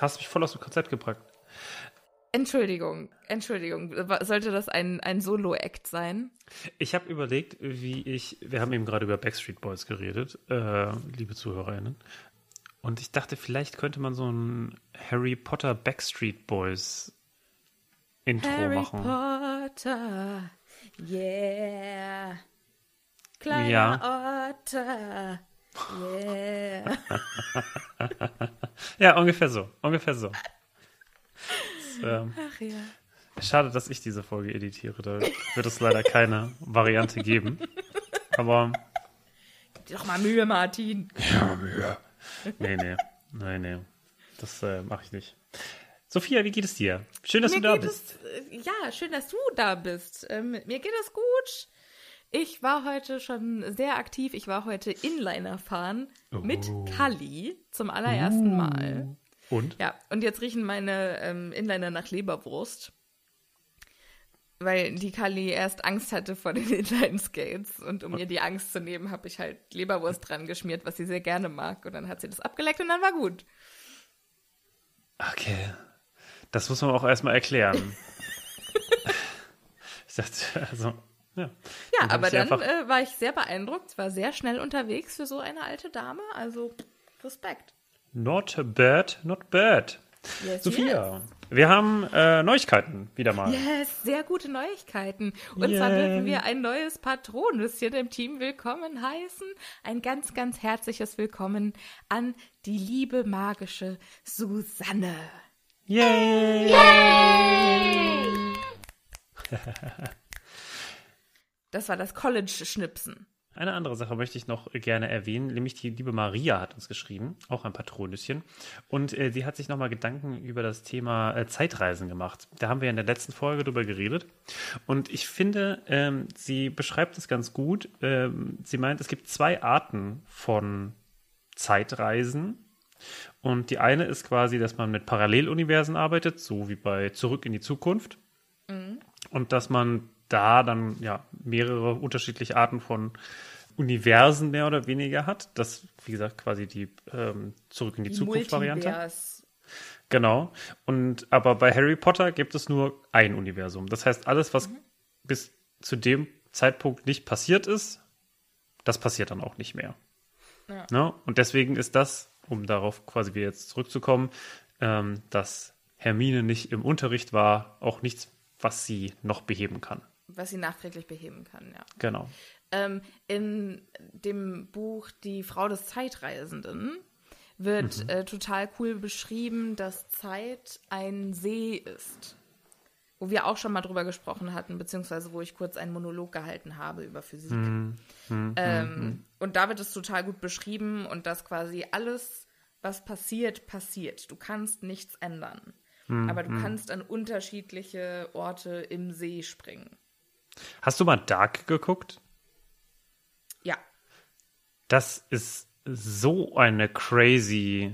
Das hast mich voll aus dem Konzept gebracht. Entschuldigung, Entschuldigung. Sollte das ein, ein Solo-Act sein? Ich habe überlegt, wie ich, wir haben eben gerade über Backstreet Boys geredet, äh, liebe ZuhörerInnen. Und ich dachte, vielleicht könnte man so ein Harry Potter Backstreet Boys Intro Harry machen. Potter, yeah. Kleiner Ja. Otter, yeah. Ja, ungefähr so. Ungefähr so. Das, ähm, Ach ja. schade, dass ich diese Folge editiere. Da wird es leider keine Variante geben. Aber Gib dir doch mal Mühe, Martin. nee, nee. Nee, nee. Das äh, mache ich nicht. Sophia, wie geht es dir? Schön, dass mir du da bist. Es, äh, ja, schön, dass du da bist. Ähm, mir geht es gut. Ich war heute schon sehr aktiv. Ich war heute Inliner fahren mit Oh. Kali zum allerersten Mal. Und? Ja, und jetzt riechen meine ähm, Inliner nach Leberwurst. Weil die Kali erst Angst hatte vor den Inline-Skates. Und um ihr die Angst zu nehmen, habe ich halt Leberwurst dran geschmiert, was sie sehr gerne mag. Und dann hat sie das abgeleckt und dann war gut. Okay. Das muss man auch erstmal erklären. ich dachte, also, ja. Ja, Dann aber dann äh, war ich sehr beeindruckt. War sehr schnell unterwegs für so eine alte Dame. Also Respekt. Not bad, not bad. Yes, Sophia, wir haben äh, Neuigkeiten wieder mal. Yes, sehr gute Neuigkeiten. Und zwar Yay. dürfen wir ein neues Patronüschen im Team willkommen heißen. Ein ganz, ganz herzliches Willkommen an die liebe magische Susanne. Yay! Das war das College-Schnipsen. Eine andere Sache möchte ich noch gerne erwähnen, nämlich die liebe Maria hat uns geschrieben, auch ein Patronüschen. Und äh, sie hat sich nochmal Gedanken über das Thema äh, Zeitreisen gemacht. Da haben wir in der letzten Folge drüber geredet. Und ich finde, ähm, sie beschreibt es ganz gut. Ähm, sie meint, es gibt zwei Arten von Zeitreisen. Und die eine ist quasi, dass man mit Paralleluniversen arbeitet, so wie bei Zurück in die Zukunft. Und dass man da dann ja mehrere unterschiedliche Arten von Universen mehr oder weniger hat. Das, wie gesagt, quasi die ähm, Zurück in die, Zukunft-Variante. Multivers. Genau. Und aber bei Harry Potter gibt es nur ein Universum. Das heißt, alles, was bis zu dem Zeitpunkt nicht passiert ist, das passiert dann auch nicht mehr. Ja. Ne? Und deswegen ist das, um darauf quasi wieder jetzt zurückzukommen, ähm, dass Hermine nicht im Unterricht war, auch nichts, was sie noch beheben kann. Was sie nachträglich beheben kann, ja. Genau. Ähm, in dem Buch Die Frau des Zeitreisenden wird Mhm. äh, total cool beschrieben, dass Zeit ein See ist. wo wir auch schon mal drüber gesprochen hatten, beziehungsweise wo ich kurz einen Monolog gehalten habe über Physik. Hm, hm, Ähm, hm. Und da wird es total gut beschrieben und dass quasi alles, was passiert, passiert. Du kannst nichts ändern. Hm, Aber du kannst an unterschiedliche Orte im See springen. Hast du mal Dark geguckt? Ja, Das ist so eine crazy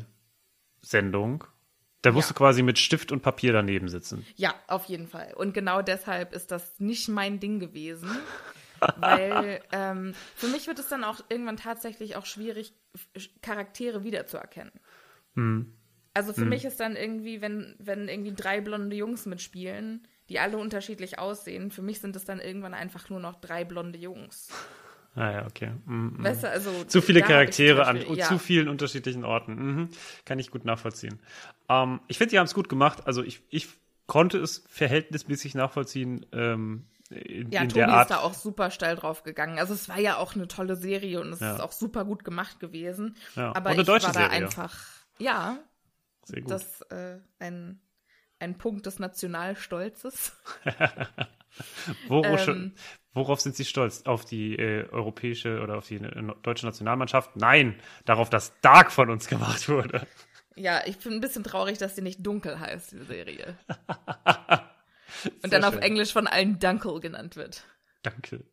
Sendung. Da musst Ja. du quasi mit Stift und Papier daneben sitzen. ja, auf jeden Fall. Und genau deshalb ist das nicht mein Ding gewesen. weil ähm, für mich wird es dann auch irgendwann tatsächlich auch schwierig, Charaktere wiederzuerkennen. Also für mich ist dann irgendwie, wenn, wenn irgendwie drei blonde Jungs mitspielen, die alle unterschiedlich aussehen, für mich sind es dann irgendwann einfach nur noch drei blonde Jungs. Ah ja, okay. Mm, mm. Weißt du, also Zu viele Charaktere zum an Beispiel- zu ja. vielen unterschiedlichen Orten. Mhm. Kann ich gut nachvollziehen. Ähm, ich finde, die haben es gut gemacht. Also ich, ich konnte es verhältnismäßig nachvollziehen ähm, in, Ja, in Tobi der Art. ist da auch super steil drauf gegangen. Also es war ja auch eine tolle Serie und es Ja. ist auch super gut gemacht gewesen. Ja, Aber und eine ich deutsche war da Serie. einfach, ja, Sehr gut. das äh, ein, ein Punkt des Nationalstolzes. Worauf, ähm, worauf sind Sie stolz? Auf die äh, europäische oder auf die äh, deutsche Nationalmannschaft? Nein, darauf, dass Dark von uns gemacht wurde. Ja, ich bin ein bisschen traurig, dass die nicht dunkel heißt, die Serie. Und dann auf schön. Englisch von allen Dunkel genannt wird. Danke.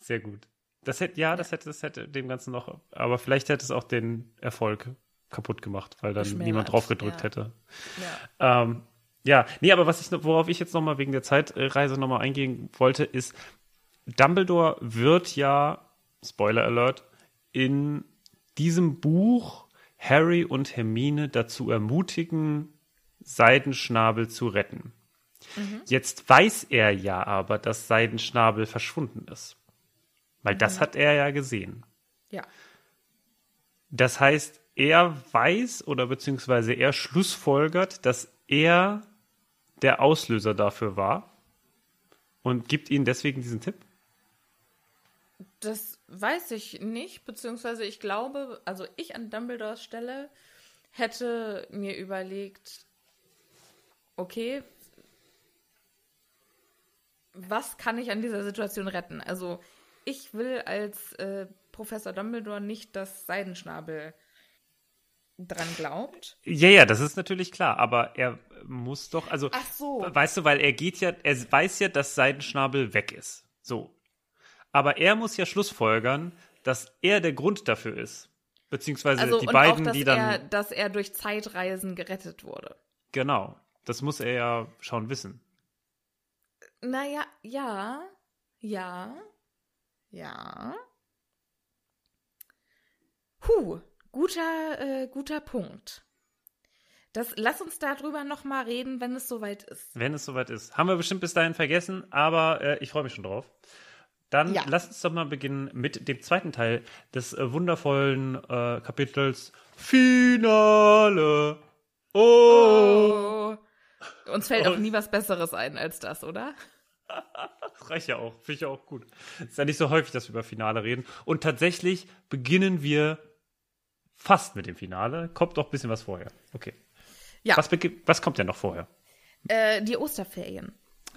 Sehr gut. Das hätte, ja, das hätte, das hätte dem Ganzen noch, aber vielleicht hätte es auch den Erfolg kaputt gemacht, weil dann niemand drauf gedrückt ja. hätte. Ja. Ähm, ja, nee, aber was ich, worauf ich jetzt nochmal wegen der Zeitreise nochmal eingehen wollte, ist, Dumbledore wird ja, Spoiler Alert, in diesem Buch Harry und Hermine dazu ermutigen, Seidenschnabel zu retten. Jetzt weiß er ja aber, dass Seidenschnabel verschwunden ist. Weil das hat er ja gesehen. ja. Das heißt, er weiß oder beziehungsweise er schlussfolgert, dass er der Auslöser dafür war und gibt ihnen deswegen diesen Tipp. Das weiß ich nicht, beziehungsweise ich glaube, also ich an Dumbledores Stelle hätte mir überlegt, okay, was kann ich an dieser Situation retten? Also ich will als äh, Professor Dumbledore nicht, dass Seidenschnabel dran glaubt. Ja, ja, das ist natürlich klar, aber er muss doch, also, Ach so. weißt du, weil er geht ja, er weiß ja, dass Seidenschnabel weg ist. So. Aber er muss ja schlussfolgern, dass er der Grund dafür ist. Beziehungsweise Also die beiden, auch, die dann. er, dass er durch Zeitreisen gerettet wurde. Genau. Das muss er ja schon wissen. Naja, ja, ja, ja. Huh, guter, äh, guter Punkt. Das, lass uns darüber noch mal reden, wenn es soweit ist. Wenn es soweit ist. Haben wir bestimmt bis dahin vergessen, aber äh, ich freue mich schon drauf. Dann Ja. lass uns doch mal beginnen mit dem zweiten Teil des äh, wundervollen äh, Kapitels Finale. Oh. Oh. Uns fällt Oh. auch nie was Besseres ein als das, oder? Das reicht ja auch. Finde ich ja auch gut. Ist ja nicht so häufig, dass wir über Finale reden. Und tatsächlich beginnen wir fast mit dem Finale. Kommt noch ein bisschen was vorher. Okay. Ja, Was, was kommt denn noch vorher? äh, die Osterferien.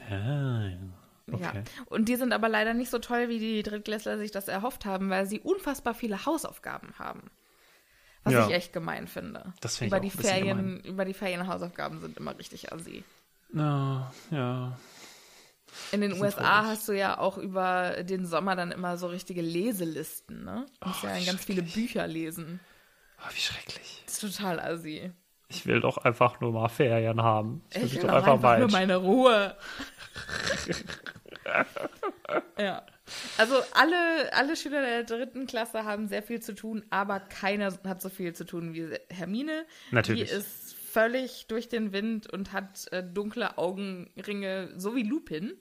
Ah, ja. Okay. Ja. Und die sind aber leider nicht so toll, wie die Drittklässler sich das erhofft haben, weil sie unfassbar viele Hausaufgaben haben. Was Ja. ich echt gemein finde. Das finde ich über die Ferien, Über die Ferienhausaufgaben sind immer richtig assi. Ja, ja. In den USA hast du ja auch über den Sommer dann immer so richtige Leselisten, ne? Du musst Oh, ja ganz viele. Bücher lesen. Oh, wie schrecklich. Das ist total assi. Ich will doch einfach nur mal Ferien haben. Ich will Ich will doch einfach, einfach nur meine Ruhe. ja. Also alle, alle Schüler der dritten Klasse haben sehr viel zu tun, aber keiner hat so viel zu tun wie Hermine. Natürlich. Die ist völlig durch den Wind und hat äh, dunkle Augenringe, so wie Lupin.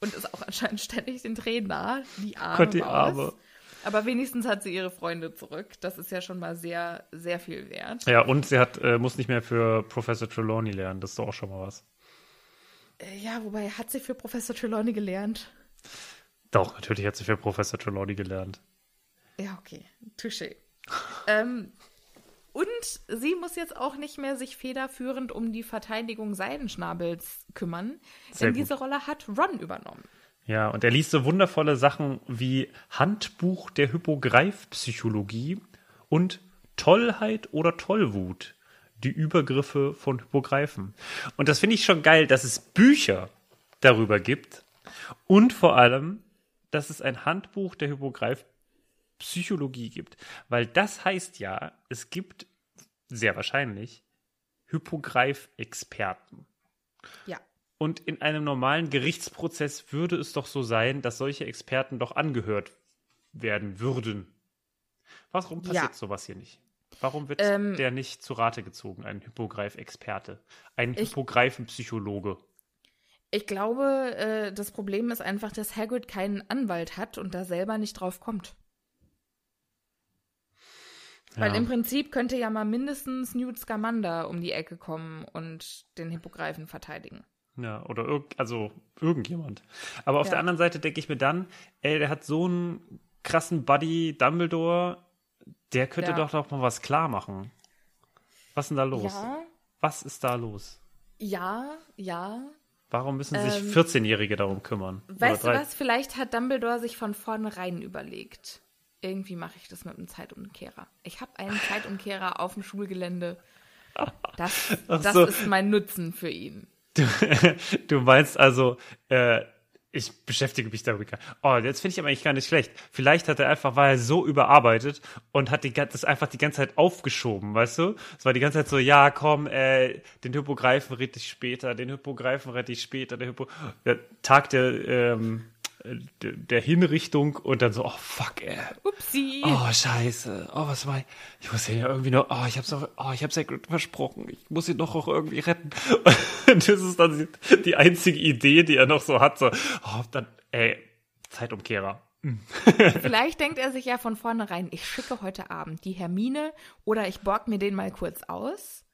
Und ist auch anscheinend ständig den Tränen nah. Die arme Gott, die. Arme. Aber wenigstens hat sie ihre Freunde zurück. Das ist ja schon mal sehr, sehr viel wert. Ja, und sie hat, äh, muss nicht mehr für Professor Trelawney lernen. Das ist doch auch schon mal was. Äh, Ja, wobei hat sie für Professor Trelawney gelernt? Doch, natürlich hat sie für Professor Trelawney gelernt. Ja, okay. Touché. ähm, Und sie muss jetzt auch nicht mehr sich federführend um die Verteidigung Seidenschnabels kümmern, Sehr denn gut. diese Rolle hat Ron übernommen. Ja, und er liest so wundervolle Sachen wie Handbuch der Hypogreifpsychologie und Tollheit oder Tollwut. Die Übergriffe von Hypogreifen. Und das finde ich schon geil, dass es Bücher darüber gibt und vor allem, dass es ein Handbuch der Hypogreifpsychologie gibt. Weil das heißt ja, es gibt sehr wahrscheinlich Hypogreifexperten. Ja. Und in einem normalen Gerichtsprozess würde es doch so sein, dass solche Experten doch angehört werden würden. Warum passiert Ja. sowas hier nicht? Warum wird Ähm, der nicht zu Rate gezogen, ein Hypogreif-Experte, ein Hypogreifen-Psychologe? Ich glaube, äh, das Problem ist einfach, dass Hagrid keinen Anwalt hat und da selber nicht drauf kommt. Weil Ja. im Prinzip könnte ja mal mindestens Newt Scamander um die Ecke kommen und den Hippogreifen verteidigen. Ja, oder irg also irgendjemand. Aber auf Ja. der anderen Seite denke ich mir dann, ey, der hat so einen krassen Buddy Dumbledore, der könnte Ja. doch doch mal was klar machen. Was ist denn da los? Ja, Was ist da los? ja, ja. Warum müssen sich Ähm, 14-Jährige darum kümmern? Weißt du was? Vielleicht hat Dumbledore sich von vornherein überlegt. Irgendwie mache ich das mit einem Zeitumkehrer. Ich habe einen Zeitumkehrer auf dem Schulgelände. Das, das so. ist mein Nutzen für ihn. Du, du meinst also, äh, ich beschäftige mich damit. Oh, jetzt finde ich aber eigentlich gar nicht schlecht. Vielleicht hat er einfach, war er so überarbeitet und hat die, das einfach die ganze Zeit aufgeschoben, weißt du? Es war die ganze Zeit so, ja, komm, äh, den Hypogreifen rette ich später, den Hypogreifen rette ich später, der Hypo, der Tag der, ähm, äh, der, Hinrichtung und dann so, oh fuck, ey. Upsi. Oh, scheiße. Oh, was war ich? Ich muss ihn ja irgendwie noch, oh, ich hab's noch, oh, ich hab's ja versprochen. Ich muss ihn doch auch irgendwie retten. Und das ist dann die, einzige Idee, die er noch so hat, so, oh, dann, ey, Zeitumkehrer. Vielleicht denkt er sich ja von vornherein, ich schicke heute Abend die Hermine oder ich borg mir den mal kurz aus.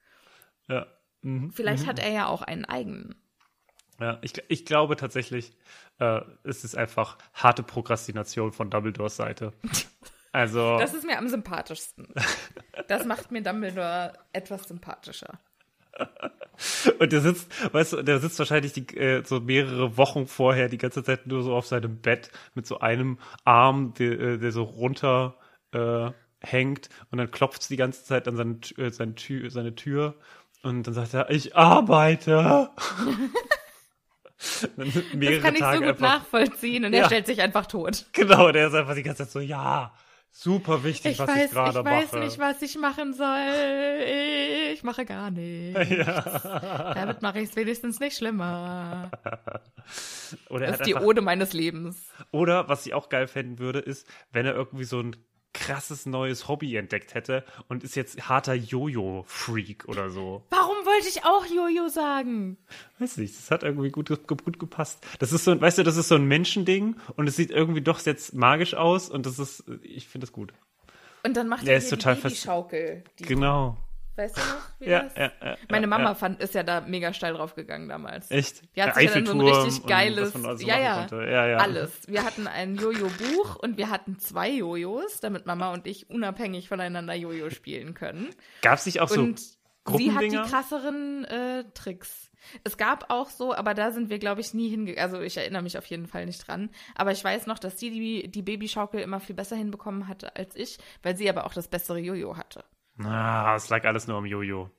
Ja. Mhm. Vielleicht hat er ja auch einen eigenen. Ja, ich, ich glaube tatsächlich, äh, es ist einfach harte Prokrastination von Dumbledores Seite. Also, Das ist mir am sympathischsten. Das macht mir Dumbledore etwas sympathischer. Und der sitzt, weißt du, der sitzt wahrscheinlich die, äh, so mehrere Wochen vorher die ganze Zeit nur so auf seinem Bett mit so einem Arm, der, äh, der so runter äh, hängt und dann klopft die ganze Zeit an seine, äh, seine, Tür, seine Tür und dann sagt er, ich arbeite. Mehrere Das kann ich Tage so gut einfach, nachvollziehen und Ja. er stellt sich einfach tot. Genau, der ist einfach die ganze Zeit so, ja, super wichtig, Ich was weiß, ich gerade ich weiß mache. nicht, was ich machen soll. Ich mache gar nichts. Damit mache ich es wenigstens nicht schlimmer. Oder, er Das ist die einfach, Ode meines Lebens. oder was ich auch geil fänden würde, ist, wenn er irgendwie so ein krasses neues Hobby entdeckt hätte und ist jetzt harter Jojo-Freak oder so. Warum wollte ich auch Jojo sagen? Weiß nicht, das hat irgendwie gut, gut gepasst. Das ist so, ein- weißt du, das ist so ein Menschending und es sieht irgendwie doch jetzt magisch aus und das ist, ich finde das gut. Und dann macht er ist total die Babyschaukel. Die, Genau. Weißt du noch, wie Ja, das? ja, ja, Meine Mama ja. fand, ist ja da mega steil drauf gegangen damals. Echt? Die hat Der sich ja dann so ein Eiffelturm richtig geiles, was man alles so ja, ja, konnte. ja, ja, alles. Wir hatten ein Jojo-Buch und wir hatten zwei Jojos, damit Mama und ich unabhängig voneinander Jojo spielen können. Gab es nicht auch so und sie hat die krasseren äh, Tricks. Es gab auch so, aber da sind wir, glaube ich, nie hingegangen. Also ich erinnere mich auf jeden Fall nicht dran. Aber ich weiß noch, dass sie die, die Babyschaukel immer viel besser hinbekommen hatte als ich, weil sie aber auch das bessere Jojo hatte. Ah, es lag alles nur am Jojo.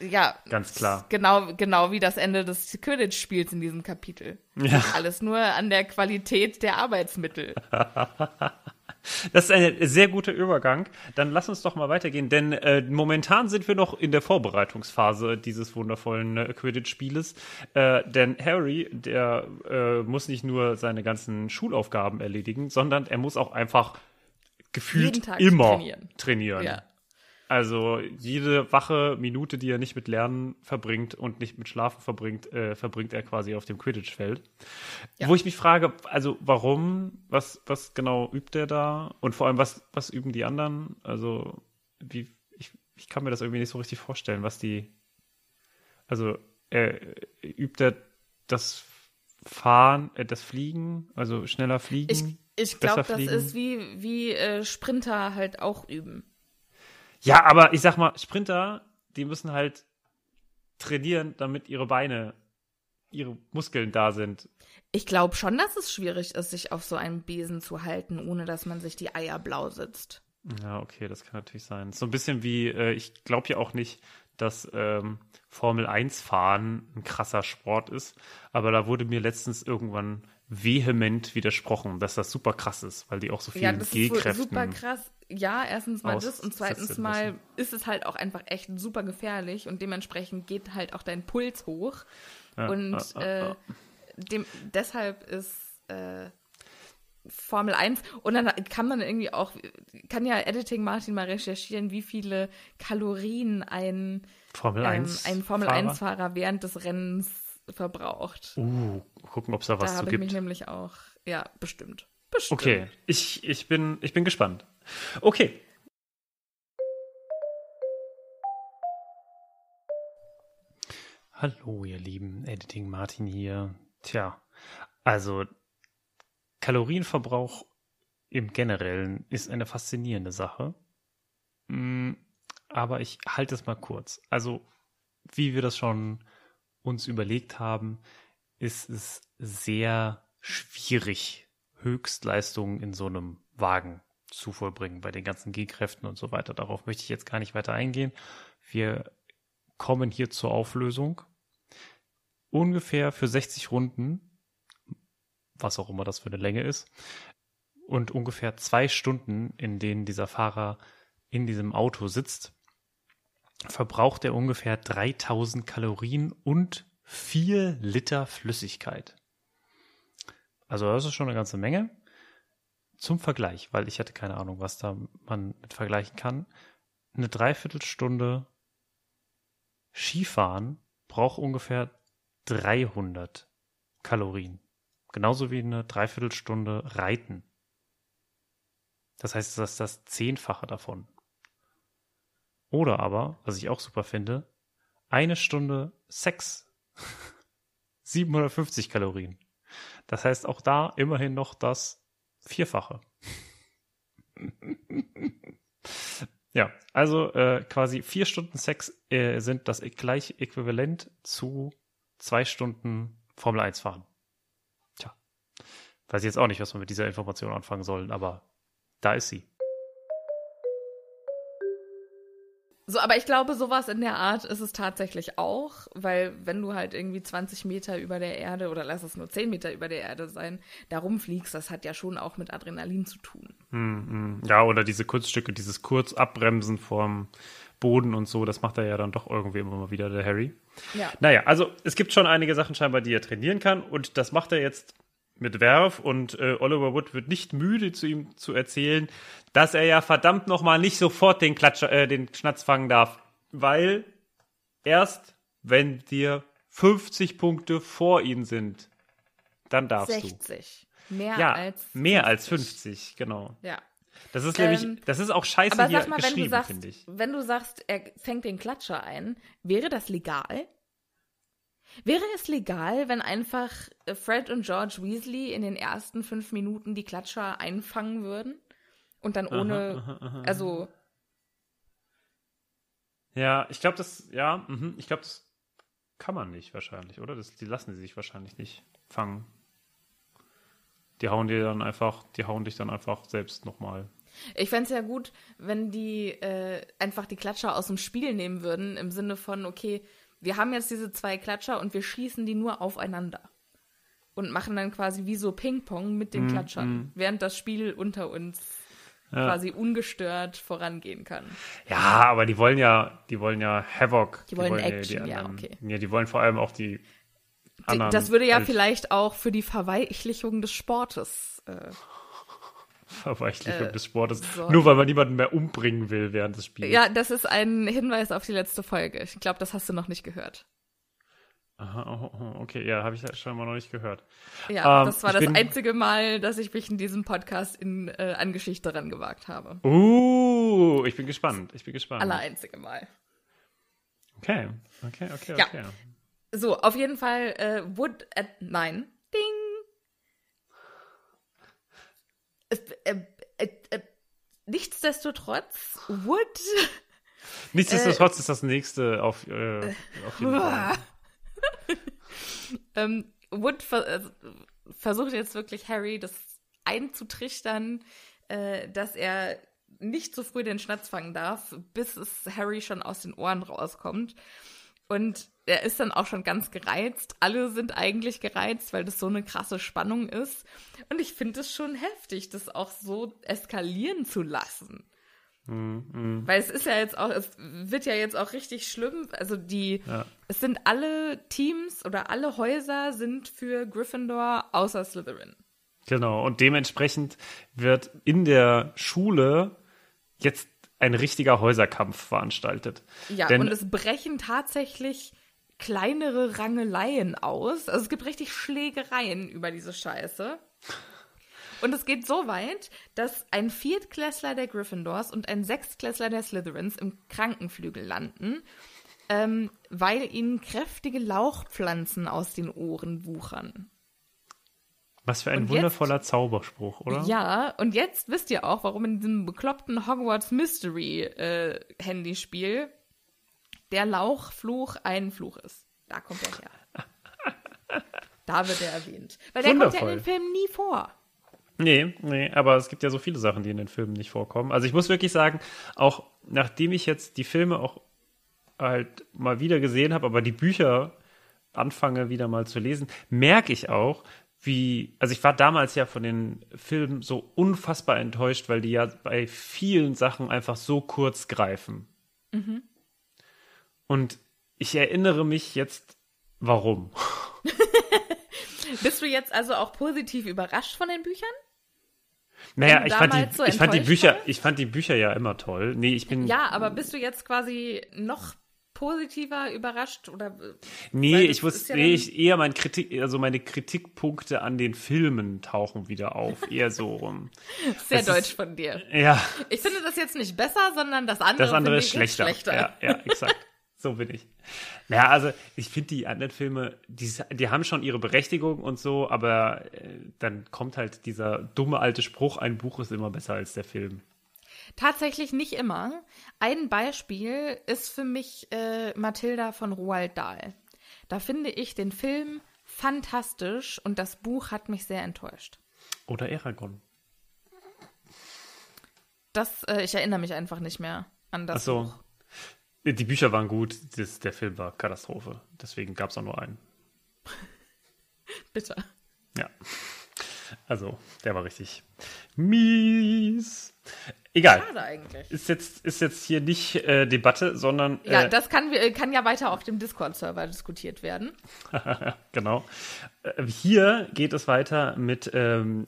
Ja, Ganz klar. Genau, genau wie das Ende des Quidditch-Spiels in diesem Kapitel. Ja. Alles nur an der Qualität der Arbeitsmittel. Das ist ein sehr guter Übergang. Dann lass uns doch mal weitergehen, denn äh, momentan sind wir noch in der Vorbereitungsphase dieses wundervollen äh, Quidditch-Spieles. Äh, denn Harry, der äh, muss nicht nur seine ganzen Schulaufgaben erledigen, sondern er muss auch einfach gefühlt immer trainieren. trainieren. Ja. Also jede wache Minute, die er nicht mit Lernen verbringt und nicht mit Schlafen verbringt, äh, verbringt er quasi auf dem Quidditch-Feld. Ja. Wo ich mich frage, also warum, was, was genau übt er da? Und vor allem, was, was üben die anderen? Also, wie, ich, ich kann mir das irgendwie nicht so richtig vorstellen, was die. Also, äh, übt er das Fahren, äh, das Fliegen, also schneller fliegen? Ich, ich glaube, das ist wie, wie äh, Sprinter halt auch üben. Ja, aber ich sag mal, Sprinter, die müssen halt trainieren, damit ihre Beine, ihre Muskeln da sind. Ich glaube schon, dass es schwierig ist, sich auf so einem Besen zu halten, ohne dass man sich die Eier blau sitzt. Ja, okay, das kann natürlich sein. So ein bisschen wie, äh, ich glaube ja auch nicht, dass ähm, Formel 1 fahren ein krasser Sport ist, aber da wurde mir letztens irgendwann vehement widersprochen, dass das super krass ist, weil die auch so viel Ja, das ist G-Kräften. wohl super krass. Ja, erstens mal aus- das und zweitens mal ist es halt auch einfach echt super gefährlich und dementsprechend geht halt auch dein Puls hoch. Ja, und ja, äh, dem, deshalb ist äh, Formel 1 und dann kann man irgendwie auch, kann ja Editing Martin mal recherchieren, wie viele Kalorien ein, Formel ähm, 1. ein Formel Fahrer? 1 Fahrer während des Rennens verbraucht. Uh, gucken, ob es da da was zu habe ich mich gibt. nämlich auch, ja, bestimmt. Bestimmt. Okay, ich, ich, bin, ich bin gespannt. Okay. Hallo, ihr Lieben, Editing Martin hier. Tja, also Kalorienverbrauch im Generellen ist eine faszinierende Sache. Mm, Aber ich halte es mal kurz. Also, wie wir das schon uns überlegt haben, ist es sehr schwierig, Höchstleistungen in so einem Wagen zu vollbringen, bei den ganzen G-Kräften und so weiter. Darauf möchte ich jetzt gar nicht weiter eingehen. Wir kommen hier zur Auflösung. Ungefähr für 60 Runden, was auch immer das für eine Länge ist, und ungefähr zwei Stunden, in denen dieser Fahrer in diesem Auto sitzt, verbraucht er ungefähr 3000 Kalorien und 4 Liter Flüssigkeit. Also das ist schon eine ganze Menge. Zum Vergleich, weil ich hatte keine Ahnung, was da man mit vergleichen kann. Eine Dreiviertelstunde Skifahren braucht ungefähr 300 Kalorien. Genauso wie eine Dreiviertelstunde Reiten. Das heißt, das ist das Zehnfache davon. Oder aber, was ich auch super finde, eine Stunde Sex. 750 Kalorien. Das heißt auch da immerhin noch das Vierfache. ja, also äh, quasi vier Stunden Sex äh, sind das gleich äquivalent zu zwei Stunden Formel 1 fahren. Tja. Weiß ich jetzt auch nicht, was wir mit dieser Information anfangen sollen, aber da ist sie. So, aber ich glaube, sowas in der Art ist es tatsächlich auch, weil wenn du halt irgendwie 20 Meter über der Erde oder lass es nur 10 Meter über der Erde sein, da rumfliegst, das hat ja schon auch mit Adrenalin zu tun. Hm, hm. Ja, oder diese Kurzstücke, dieses kurz Abbremsen vorm Boden und so, das macht er ja dann doch irgendwie immer mal wieder, der Harry. Ja. Naja, also es gibt schon einige Sachen scheinbar, die er trainieren kann und das macht er jetzt mit Werf und äh, Oliver Wood wird nicht müde, zu ihm zu erzählen, dass er ja verdammt nochmal nicht sofort den, Klatscher, äh, den Schnatz fangen darf, weil erst wenn dir 50 Punkte vor ihm sind, dann darfst 60. Mehr du. Ja, als mehr als 50, genau. Ja. Das ist Ähm, nämlich, das ist auch scheiße Aber hier sag mal, wenn du geschrieben, sagst, finde ich. wenn du sagst, er fängt den Klatscher ein, wäre das legal? Wäre es legal, wenn einfach äh, Fred und George Weasley in den ersten fünf Minuten die Klatscher einfangen würden? Und dann ohne, also, Ja, ich glaube, das, ja, mhm, ich glaube, das kann man nicht wahrscheinlich, oder? Das, die lassen sie sich wahrscheinlich nicht fangen. Die hauen dir dann einfach, die hauen dich dann einfach selbst nochmal. ich fände es ja gut, wenn die äh, einfach die Klatscher aus dem Spiel nehmen würden, im Sinne von, okay, wir haben jetzt diese zwei Klatscher und wir schießen die nur aufeinander. Und machen dann quasi wie so Ping-Pong mit den Klatschern, während das Spiel unter uns Ja. quasi ungestört vorangehen kann. Ja, aber die wollen ja, die wollen ja Havoc. Die wollen ja Action, ja, anderen- okay. Ja, die wollen vor allem auch die Die, anderen. das würde ja halt vielleicht auch für die Verweichlichung des Sportes. Äh, Verweichlichung äh, des Sportes. sorry. Nur weil man niemanden mehr umbringen will während des Spiels. ja, das ist ein Hinweis auf die letzte Folge. Ich glaube, das hast du noch nicht gehört. Aha, oh, oh, okay, ja, habe ich ja schon mal noch nicht gehört. Ja, Ähm, das war das bin- einzige Mal, dass ich mich in diesem Podcast in, äh, an Geschichte rangewagt habe. Uh, ich bin gespannt. Ich bin gespannt. Aller einzige Mal. Okay, okay, okay, Ja. okay. So, auf jeden Fall äh, Wood at nein. Ding. Es, äh, äh, äh, nichtsdestotrotz, Wood Nichtsdestotrotz äh, ist das nächste auf, äh, auf jeden Fall. ähm, Wood ver äh, versucht jetzt wirklich Harry das einzutrichtern, äh, dass er nicht zu früh den Schnatz fangen darf, bis es Harry schon aus den Ohren rauskommt. Und er ist dann auch schon ganz gereizt. Alle sind eigentlich gereizt, weil das so eine krasse Spannung ist. Und ich finde es schon heftig, das auch so eskalieren zu lassen. Mm, Weil es ist ja jetzt auch, es wird ja jetzt auch richtig schlimm. Also die, ja. es sind alle Teams oder alle Häuser sind für Gryffindor außer Slytherin. Genau, und dementsprechend wird in der Schule jetzt ein richtiger Häuserkampf veranstaltet. Ja, Denn, und es brechen tatsächlich kleinere Rangeleien aus. Also es gibt richtig Schlägereien über diese Scheiße. Und es geht so weit, dass ein Viertklässler der Gryffindors und ein Sechstklässler der Slytherins im Krankenflügel landen, ähm, weil ihnen kräftige Lauchpflanzen aus den Ohren wuchern. Was für ein und wundervoller jetzt, Zauberspruch, oder? Ja, und jetzt wisst ihr auch, warum in diesem bekloppten Hogwarts Mystery äh, Handyspiel der Lauchfluch ein Fluch ist. Da kommt er her. da wird er erwähnt. Weil der Wundervoll. kommt ja in den Filmen nie vor. Nee, nee, aber es gibt ja so viele Sachen, die in den Filmen nicht vorkommen. Also ich muss wirklich sagen, auch nachdem ich jetzt die Filme auch halt mal wieder gesehen habe, aber die Bücher anfange wieder mal zu lesen, merke ich auch, wie, also ich war damals ja von den Filmen so unfassbar enttäuscht, weil die ja bei vielen Sachen einfach so kurz greifen. Mhm. Und ich erinnere mich jetzt, warum. Bist du jetzt also auch positiv überrascht von den Büchern? Naja, ich fand, die, so ich fand die Bücher, war? ich fand die Bücher ja immer toll. Nee, ich bin. Ja, aber bist du jetzt quasi noch positiver überrascht oder? Nee, ich wusste, ja nee, ich eher mein Kritik, also meine Kritikpunkte an den Filmen tauchen wieder auf, eher so rum. Sehr das deutsch ist, von dir. Ja. Ich finde das jetzt nicht besser, sondern das andere, das andere ist schlechter. schlechter. Ja, ja, exakt. So bin ich. Naja, also ich finde die anderen Filme, die, die haben schon ihre Berechtigung und so, aber äh, dann kommt halt dieser dumme alte Spruch, ein Buch ist immer besser als der Film. Tatsächlich nicht immer. Ein Beispiel ist für mich äh, Mathilda von Roald Dahl. Da finde ich den Film fantastisch und das Buch hat mich sehr enttäuscht. Oder Eragon. Das, äh, ich erinnere mich einfach nicht mehr an das Ach so. Buch. Die Bücher waren gut, das, der Film war Katastrophe. Deswegen gab es auch nur einen. Bitte. Ja. Also, der war richtig mies. Egal. Schade eigentlich. Ist jetzt, ist jetzt hier nicht äh, Debatte, sondern. Ja, äh, das kann, kann ja weiter auf dem Discord-Server diskutiert werden. genau. Äh, hier geht es weiter mit ähm,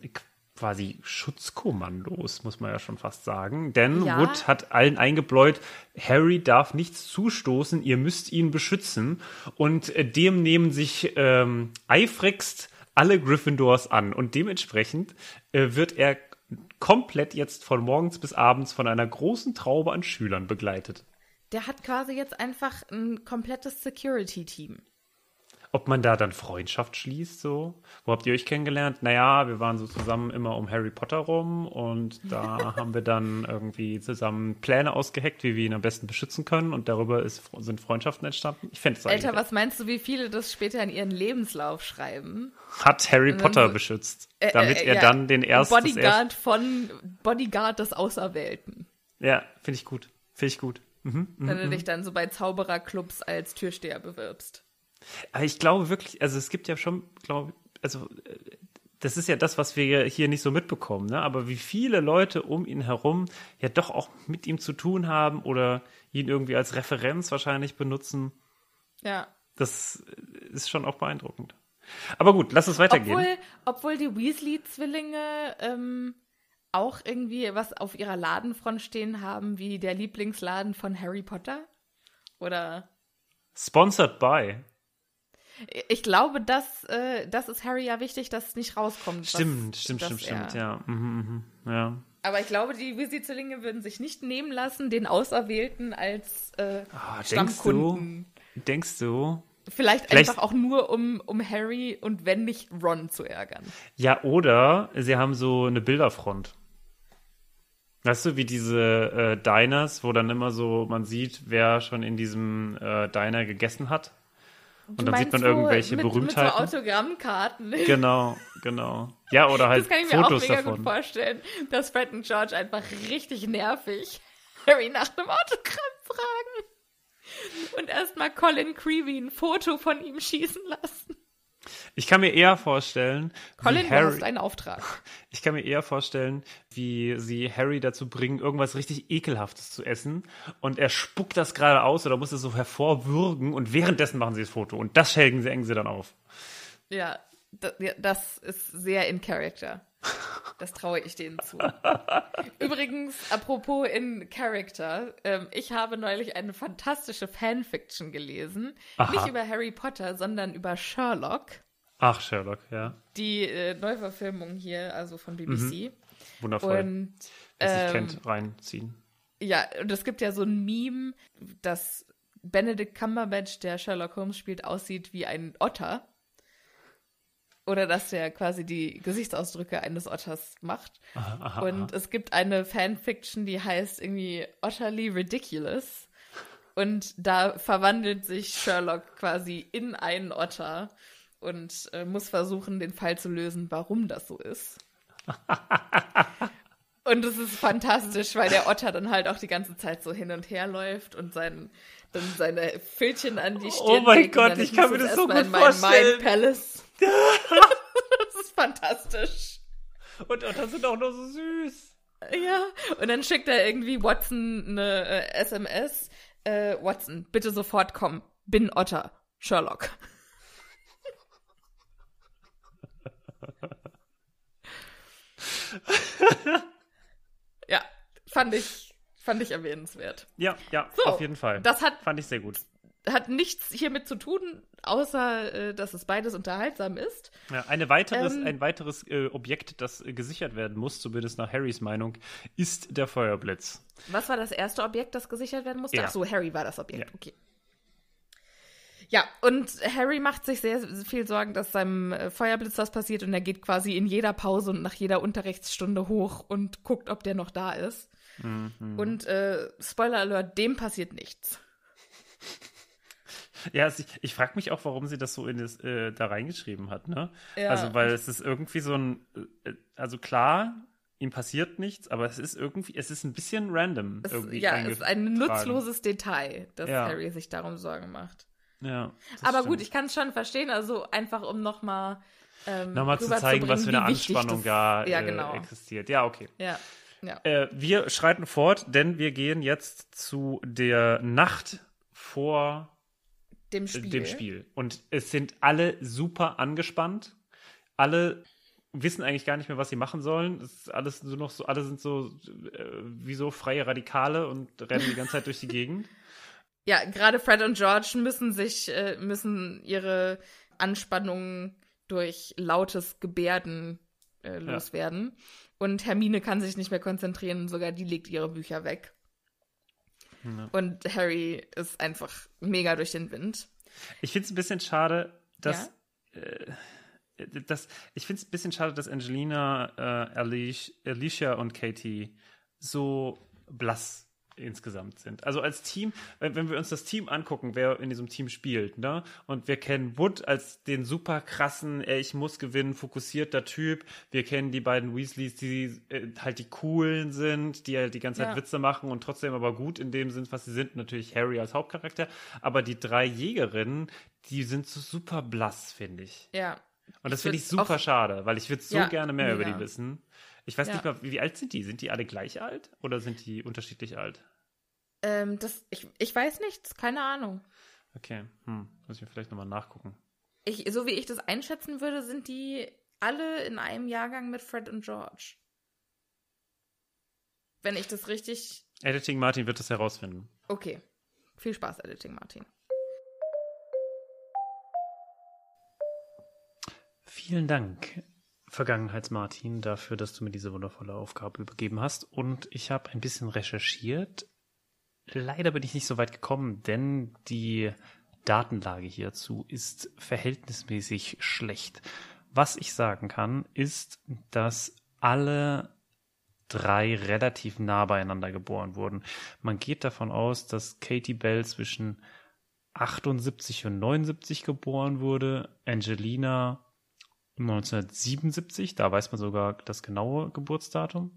quasi Schutzkommandos, muss man ja schon fast sagen. Denn ja. Wood hat allen eingebläut, Harry darf nichts zustoßen, ihr müsst ihn beschützen. Und äh, dem nehmen sich ähm, eifrigst alle Gryffindors an. Und dementsprechend äh, wird er komplett jetzt von morgens bis abends von einer großen Traube an Schülern begleitet. Der hat quasi jetzt einfach ein komplettes Security-Team ob man da dann Freundschaft schließt, so. Wo habt ihr euch kennengelernt? Naja, wir waren so zusammen immer um Harry Potter rum und da haben wir dann irgendwie zusammen Pläne ausgeheckt, wie wir ihn am besten beschützen können und darüber ist, sind Freundschaften entstanden. Ich fände es Alter, was meinst du, wie viele das später in ihren Lebenslauf schreiben? Hat Harry Potter so, beschützt, äh, damit äh, er ja, dann den ersten. Bodyguard von Bodyguard des Auserwählten. Ja, finde ich gut. Finde ich gut. Mhm, Wenn du mhm, dich mhm. dann so bei Zaubererclubs als Türsteher bewirbst. Aber ich glaube wirklich, also es gibt ja schon, glaube also das ist ja das, was wir hier nicht so mitbekommen, ne? Aber wie viele Leute um ihn herum ja doch auch mit ihm zu tun haben oder ihn irgendwie als Referenz wahrscheinlich benutzen. Ja. Das ist schon auch beeindruckend. Aber gut, lass uns weitergehen. Obwohl, obwohl die Weasley-Zwillinge ähm, auch irgendwie was auf ihrer Ladenfront stehen haben, wie der Lieblingsladen von Harry Potter? Oder? Sponsored by. Ich glaube, das, äh, das ist Harry ja wichtig, dass es nicht rauskommt. Stimmt, was, stimmt, stimmt, stimmt, ja. Mhm, mh, ja. Aber ich glaube, die Weasley-Zwillinge würden sich nicht nehmen lassen, den Auserwählten als äh, oh, Stammkunden. Denkst du? Denkst du? Vielleicht, Vielleicht, einfach auch nur, um, um Harry und wenn nicht Ron zu ärgern. Ja, oder sie haben so eine Bilderfront. Weißt du, wie diese äh, Diners, wo dann immer so man sieht, wer schon in diesem äh, Diner gegessen hat? Und dann sieht man irgendwelche mit, Berühmtheiten. Mit so Autogrammkarten. Genau, genau. Ja, oder halt Das kann ich mir Fotos auch mega davon. gut vorstellen, dass Fred und George einfach richtig nervig Harry nach einem Autogramm fragen. Und erstmal Colin Creevy ein Foto von ihm schießen lassen. Ich kann mir eher vorstellen, Colin, wie du hast Harry, einen Auftrag. ich kann mir eher vorstellen, wie sie Harry dazu bringen, irgendwas richtig ekelhaftes zu essen und er spuckt das gerade aus oder muss es so hervorwürgen und währenddessen machen sie das Foto und das schelgen sie, engen sie dann auf. Ja, das ist sehr in Character. Das traue ich denen zu. Übrigens, apropos in Character, ähm, ich habe neulich eine fantastische Fanfiction gelesen. Aha. Nicht über Harry Potter, sondern über Sherlock. Ach, Sherlock, ja. Die äh, Neuverfilmung hier, also von BBC. Wundervoll. Und Wer sich ähm, kennt, reinziehen. ja, und es gibt ja so ein Meme, dass Benedict Cumberbatch, der Sherlock Holmes spielt, aussieht wie ein Otter. Oder dass der quasi die Gesichtsausdrücke eines Otters macht. und es gibt eine Fanfiction, die heißt irgendwie Utterly Ridiculous. Und da verwandelt sich Sherlock quasi in einen Otter und äh, muss versuchen, den Fall zu lösen, warum das so ist. Und es ist fantastisch, weil der Otter dann halt auch die ganze Zeit so hin und her läuft und sein, dann seine Pfötchen an die Stirn Oh mein Gott, ich kann mir das so gut vorstellen. Mind Palace. das ist fantastisch. Und das sind auch nur so süß. Ja, und dann schickt er irgendwie Watson eine äh, SMS. Äh, Watson, bitte sofort kommen. Bin Otter. Sherlock. ja, fand ich, fand ich erwähnenswert. Ja, ja, So, auf jeden Fall. Das hat, fand ich sehr gut. Hat nichts hiermit zu tun, außer äh, dass es beides unterhaltsam ist. Ja, eine weiteres, Ähm, ein weiteres äh, Objekt, das äh, gesichert werden muss, zumindest nach Harrys Meinung, ist der Feuerblitz. Was war das erste Objekt, das gesichert werden musste? Ja. Ach so, Harry war das Objekt. Ja. Okay. Ja, und Harry macht sich sehr viel Sorgen, dass seinem äh, Feuerblitz was passiert und er geht quasi in jeder Pause und nach jeder Unterrichtsstunde hoch und guckt, ob der noch da ist. Mhm. Und äh, Spoiler Alert, dem passiert nichts. Ja, sie, ich frage mich auch, warum sie das so in das, äh, da reingeschrieben hat, ne? Ja. Also, weil es ist irgendwie so ein, äh, also klar, ihm passiert nichts, aber es ist irgendwie, es ist ein bisschen random. Es, irgendwie ja, es ist ein nutzloses Detail, dass Ja. Harry sich darum Sorgen macht. Ja, Aber stimmt. gut, ich kann es schon verstehen, also einfach um nochmal ähm, Nochmal zu zeigen, was für eine Anspannung da ja, äh, genau. existiert. Ja, okay. Ja, ja. Äh, wir schreiten fort, denn wir gehen jetzt zu der Nacht vor Dem äh, Spiel. dem Spiel. Und es sind alle super angespannt. Alle wissen eigentlich gar nicht mehr, was sie machen sollen. Es ist alles nur noch so, alle sind so äh, wie so freie Radikale und rennen die ganze Zeit durch die Gegend. Ja, gerade Fred und George müssen sich, äh, müssen ihre Anspannungen durch lautes Gebärden äh, loswerden. Und Hermine kann sich nicht mehr konzentrieren, sogar die legt ihre Bücher weg. Ja. Und Harry ist einfach mega durch den Wind. Ich finde es ein bisschen schade, dass. Äh, das, ich finde es ein bisschen schade, dass Angelina, äh, Alicia, Alicia und Katie so blass insgesamt sind. Also als Team, wenn wir uns das Team angucken, wer in diesem Team spielt, ne? Und wir kennen Wood als den super krassen, ey, ich muss gewinnen, fokussierter Typ. Wir kennen die beiden Weasleys, die äh, halt die coolen sind, die halt die ganze Zeit Ja. Witze machen und trotzdem aber gut in dem sind, was sie sind. Natürlich Harry als Hauptcharakter, aber die drei Jägerinnen, die sind so super blass, finde ich. Ja. Und das finde ich super schade, weil ich würde so Ja, gerne mehr über mega. die wissen. Ich weiß Ja. nicht mal, wie alt sind die? Sind die alle gleich alt oder sind die unterschiedlich alt? Ähm, das, ich, ich weiß nichts, keine Ahnung. Okay, hm, muss ich mir vielleicht nochmal nachgucken. Ich, so wie ich das einschätzen würde, sind die alle in einem Jahrgang mit Fred und George. Wenn ich das richtig. Editing Martin wird das herausfinden. Okay. Viel Spaß, Editing, Martin. Vielen Dank, Vergangenheits-Martin, dafür, dass du mir diese wundervolle Aufgabe übergeben hast. Und ich habe ein bisschen recherchiert. Leider bin ich nicht so weit gekommen, denn die Datenlage hierzu ist verhältnismäßig schlecht. Was ich sagen kann, ist, dass alle drei relativ nah beieinander geboren wurden. Man geht davon aus, dass Katie Bell zwischen 78 und 79 geboren wurde, Angelina 1977, da weiß man sogar das genaue Geburtsdatum.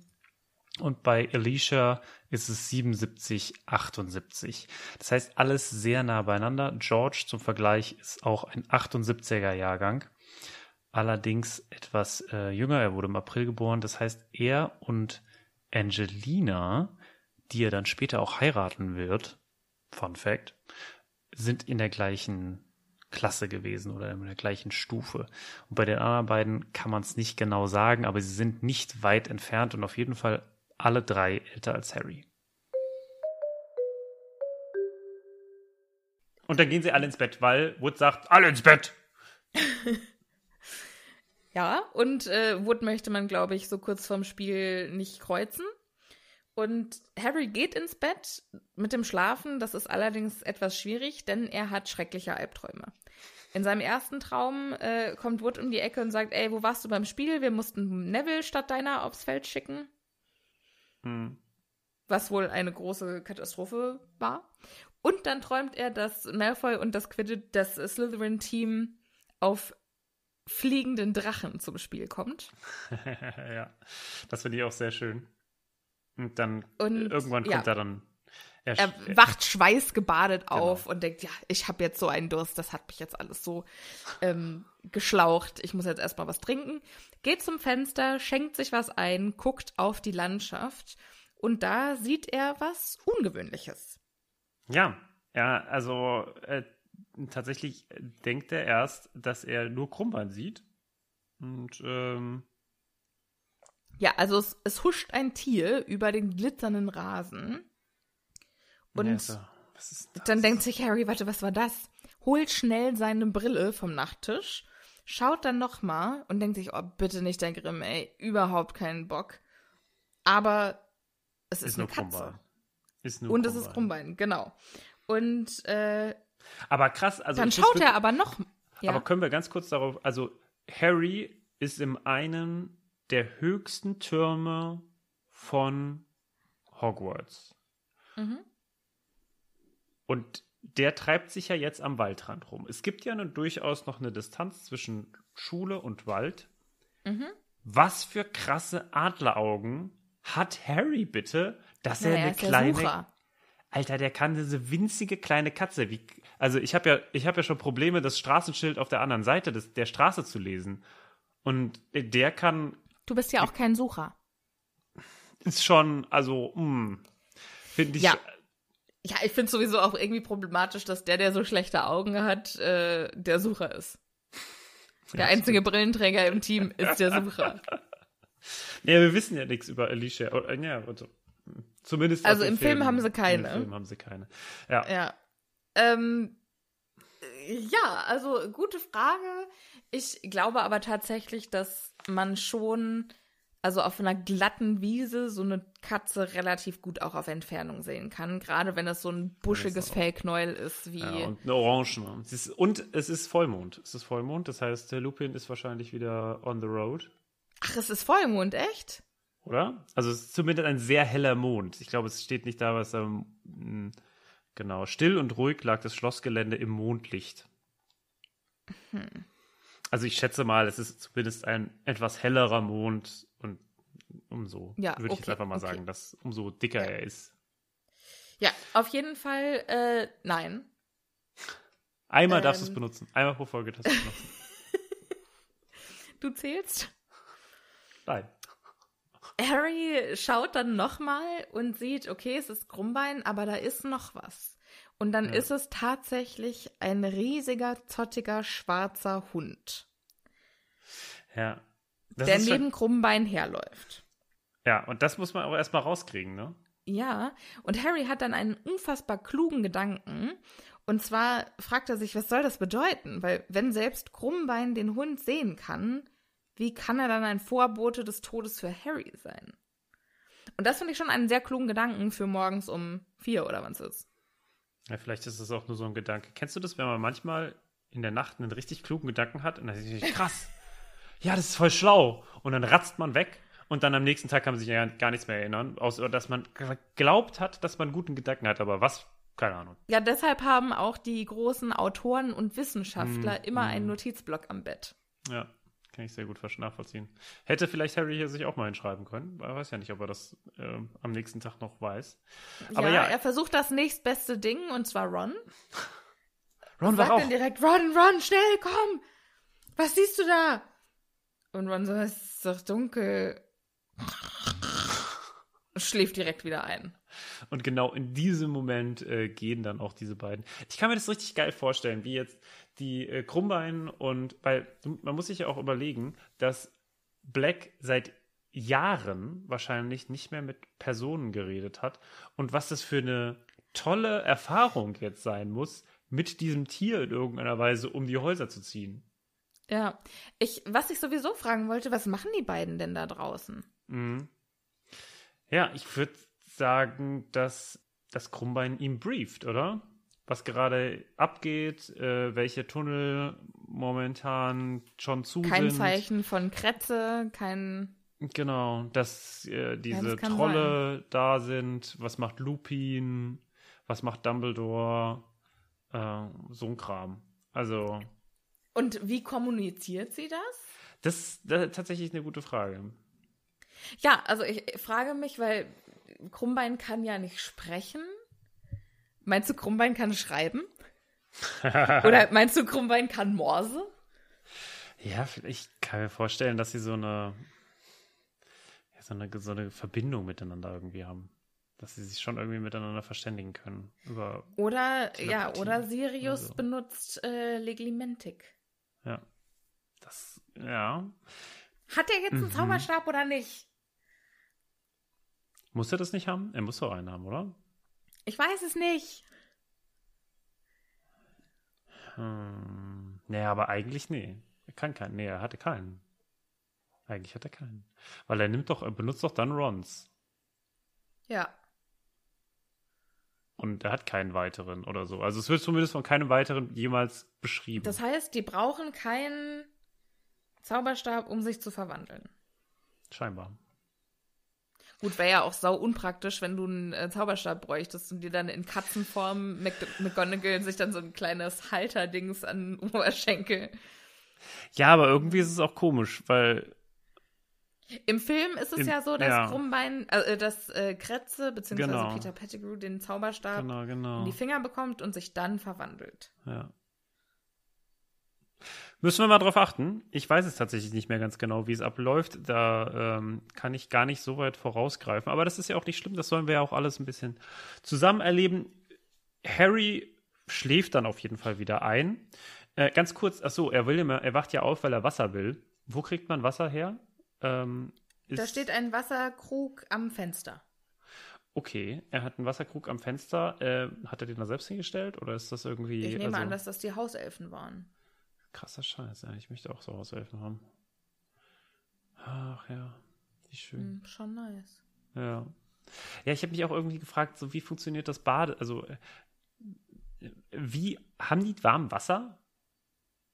Und bei Alicia ist es 77, 78. Das heißt, alles sehr nah beieinander. George zum Vergleich ist auch ein 78er Jahrgang. Allerdings etwas äh, jünger. Er wurde im April geboren. Das heißt, er und Angelina, die er dann später auch heiraten wird, Fun Fact, sind in der gleichen Klasse gewesen oder in der gleichen Stufe. Und bei den anderen beiden kann man es nicht genau sagen, aber sie sind nicht weit entfernt und auf jeden Fall alle drei älter als Harry. Und dann gehen sie alle ins Bett, weil Wood sagt, alle ins Bett. ja, und äh, Wood möchte man, glaube ich, so kurz vorm Spiel nicht kreuzen. Und Harry geht ins Bett mit dem Schlafen. Das ist allerdings etwas schwierig, denn er hat schreckliche Albträume. In seinem ersten Traum äh, kommt Wood um die Ecke und sagt, ey, wo warst du beim Spiel? Wir mussten Neville statt deiner aufs Feld schicken. Hm. Was wohl eine große Katastrophe war. Und dann träumt er, dass Malfoy und das Quidditch, das Slytherin-Team auf fliegenden Drachen zum Spiel kommt. ja, das finde ich auch sehr schön. Und dann und, irgendwann kommt ja. er dann. Er, er wacht schweißgebadet genau. auf und denkt, ja, ich habe jetzt so einen Durst, das hat mich jetzt alles so ähm, geschlaucht. Ich muss jetzt erstmal was trinken. Geht zum Fenster, schenkt sich was ein, guckt auf die Landschaft und da sieht er was Ungewöhnliches. Ja, ja, also äh, tatsächlich denkt er erst, dass er nur Krummbein sieht. Und ähm, ja, also es, es, huscht ein Tier über den glitzernden Rasen. Und ja, so. dann denkt sich Harry, warte, was war das? Holt schnell seine Brille vom Nachttisch, schaut dann nochmal und denkt sich, oh, bitte nicht der Grimm, ey, überhaupt keinen Bock. Aber es ist, ist eine Katze. Krummbein. Ist nur Und Krummbein. es ist Krummbein, genau. Und äh, aber krass, also dann schaut er aber noch. Ja. Aber können wir ganz kurz darauf, also Harry ist in einem der höchsten Türme von Hogwarts. Mhm. Und der treibt sich ja jetzt am Waldrand rum. Es gibt ja nun durchaus noch eine Distanz zwischen Schule und Wald. Mhm. Was für krasse Adleraugen hat Harry bitte, dass naja, er eine kleine. Alter, der kann diese winzige kleine Katze. Wie, also ich habe ja, ich habe ja schon Probleme, das Straßenschild auf der anderen Seite des, der Straße zu lesen. Und der kann. Du bist ja auch kein Sucher. Ist schon, also, hm, finde ich. Ja. Ja, ich finde sowieso auch irgendwie problematisch, dass der, der so schlechte Augen hat, äh, der Sucher ist. Der einzige Brillenträger im Team ist der Sucher. Ja, wir wissen ja nichts über Alicia. Ja, also, zumindest. Also im Film, Film, haben sie keine. Im Film haben sie keine. Ja. Ja. Ähm, ja, also gute Frage. Ich glaube aber tatsächlich, dass man schon, also auf einer glatten Wiese, so eine Katze relativ gut auch auf Entfernung sehen kann. Gerade wenn es so ein buschiges Fellknäuel ist wie. Ja, und eine Orange. Es ist, und es ist Vollmond. Es ist Vollmond, das heißt, der Lupin ist wahrscheinlich wieder on the road. Ach, es ist Vollmond, echt? Oder? Also es ist zumindest ein sehr heller Mond. Ich glaube, es steht nicht da, was ähm, genau. Still und ruhig lag das Schlossgelände im Mondlicht. Hm. Also ich schätze mal, es ist zumindest ein etwas hellerer Mond umso, ja, würde okay, ich jetzt einfach mal okay. sagen, dass umso dicker ja. er ist. Ja, auf jeden Fall äh, nein. Einmal ähm, darfst du es benutzen. Einmal pro Folge darfst du es benutzen. du zählst? Nein. Harry schaut dann nochmal und sieht, okay, es ist Krummbein, aber da ist noch was. Und dann ja. ist es tatsächlich ein riesiger, zottiger, schwarzer Hund. Ja. Das der neben schon... Krummbein herläuft. Ja, und das muss man aber erstmal rauskriegen, ne? Ja, und Harry hat dann einen unfassbar klugen Gedanken. Und zwar fragt er sich, was soll das bedeuten? Weil wenn selbst Krummbein den Hund sehen kann, wie kann er dann ein Vorbote des Todes für Harry sein? Und das finde ich schon einen sehr klugen Gedanken für morgens um vier oder wann es ist. Ja, vielleicht ist es auch nur so ein Gedanke. Kennst du das, wenn man manchmal in der Nacht einen richtig klugen Gedanken hat und dann denkt sich, krass, ja, das ist voll schlau. Und dann ratzt man weg Und dann am nächsten Tag kann man sich ja gar nichts mehr erinnern, außer dass man geglaubt hat, dass man guten Gedanken hat, aber was? Keine Ahnung. Ja, deshalb haben auch die großen Autoren und Wissenschaftler Mm, immer mm. einen Notizblock am Bett. Ja, kann ich sehr gut nachvollziehen. Hätte vielleicht Harry hier sich auch mal hinschreiben können. Er weiß ja nicht, ob er das ähm, am nächsten Tag noch weiß. Aber ja, ja, er versucht das nächstbeste Ding, und zwar Ron. Ron war Sagt auch. dann direkt, Ron, Ron, schnell, komm! Was siehst du da? Und Ron so, es ist doch dunkel. Schläft direkt wieder ein. Und genau in diesem Moment äh, gehen dann auch diese beiden. Ich kann mir das richtig geil vorstellen, wie jetzt die äh, Krummbein und, weil man muss sich ja auch überlegen, dass Black seit Jahren wahrscheinlich nicht mehr mit Personen geredet hat und was das für eine tolle Erfahrung jetzt sein muss, mit diesem Tier in irgendeiner Weise um die Häuser zu ziehen. Ja. Ich, was ich sowieso fragen wollte, was machen die beiden denn da draußen? Mhm. Ja, ich würde sagen, dass das Krummbein ihm brieft, oder? Was gerade abgeht, äh, welche Tunnel momentan schon zu Kein sind. Zeichen von Kretze, kein. Genau, dass äh, diese das kann Trolle da sind. Was macht Lupin? Was macht Dumbledore? Äh, so ein Kram. Also, Und wie kommuniziert sie das? das, das ist tatsächlich eine gute Frage. Ja, also ich frage mich, weil Krummbein kann ja nicht sprechen. Meinst du, Krummbein kann schreiben? Oder meinst du, Krummbein kann Morse? Ja, ich kann mir vorstellen, dass sie so eine, so eine, so eine Verbindung miteinander irgendwie haben. Dass sie sich schon irgendwie miteinander verständigen können. Über, Oder, ja, oder Sirius Also. benutzt äh, Leglimentik. Ja. Das, ja. Hat er jetzt einen Mhm. Zauberstab oder nicht? Muss er das nicht haben? Er muss doch einen haben, oder? Ich weiß es nicht. Hm. Nee, aber eigentlich nee. Er kann keinen. Nee, er hatte keinen. Eigentlich hat er keinen. Weil er nimmt doch, er benutzt doch dann Rons. Ja. Und er hat keinen weiteren oder so. Also es wird zumindest von keinem weiteren jemals beschrieben. Das heißt, die brauchen keinen Zauberstab, um sich zu verwandeln. Scheinbar. Gut, wäre ja auch sau unpraktisch, wenn du einen äh, Zauberstab bräuchtest und dir dann in Katzenform Mc McGonagall sich dann so ein kleines Halterdings an den Oberschenkel. Ja, aber irgendwie ist es auch komisch, weil Im Film ist es Im- ja so, dass ja. Krummbein, äh, dass äh, Kretze bzw. Genau. Peter Pettigrew den Zauberstab Genau, genau. in die Finger bekommt und sich dann verwandelt. Ja. Müssen wir mal drauf achten. Ich weiß es tatsächlich nicht mehr ganz genau, wie es abläuft. Da ähm, kann ich gar nicht so weit vorausgreifen. Aber das ist ja auch nicht schlimm. Das sollen wir ja auch alles ein bisschen zusammen erleben. Harry schläft dann auf jeden Fall wieder ein. Äh, ganz kurz, ach so, er will immer, er wacht ja auf, weil er Wasser will. Wo kriegt man Wasser her? Ähm, Da steht ein Wasserkrug am Fenster. Okay, er hat einen Wasserkrug am Fenster. Äh, hat er den da selbst hingestellt oder ist das irgendwie. Ich nehme also, an, dass das die Hauselfen waren. Krasser Scheiß, ja. Ich möchte auch so Hauselfen haben. Ach ja, wie schön. Hm, schon nice. Ja. Ja, ich habe mich auch irgendwie gefragt, so wie funktioniert das Bade? Also, äh, wie haben die warm Wasser?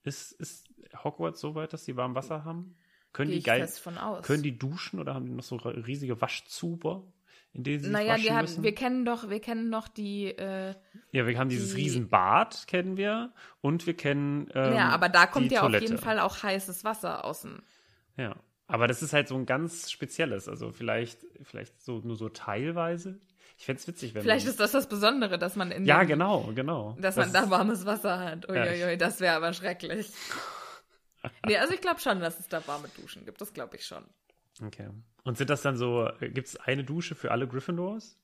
Ist, ist Hogwarts so weit, dass die warm Wasser haben? Können Gehe die geil, können die duschen oder haben die noch so riesige Waschzuber, in denen sie sich naja, waschen die haben, müssen? wir kennen doch, wir kennen noch die, äh, Ja, wir haben dieses Die- Riesenbad, kennen wir. Und wir kennen. Ähm, ja, aber da kommt ja Toilette. auf jeden Fall auch heißes Wasser außen. Ja. Aber das ist halt so ein ganz spezielles. Also vielleicht, vielleicht so nur so teilweise. Ich fände es witzig, wenn. Vielleicht ist das das Besondere, dass man in Ja, dem, genau, genau. dass Das man da warmes Wasser hat. Ja, Uiuiui, das wäre aber schrecklich. Nee, also ich glaube schon, dass es da warme Duschen gibt. Das glaube ich schon. Okay. Und sind das dann so, gibt es eine Dusche für alle Gryffindors?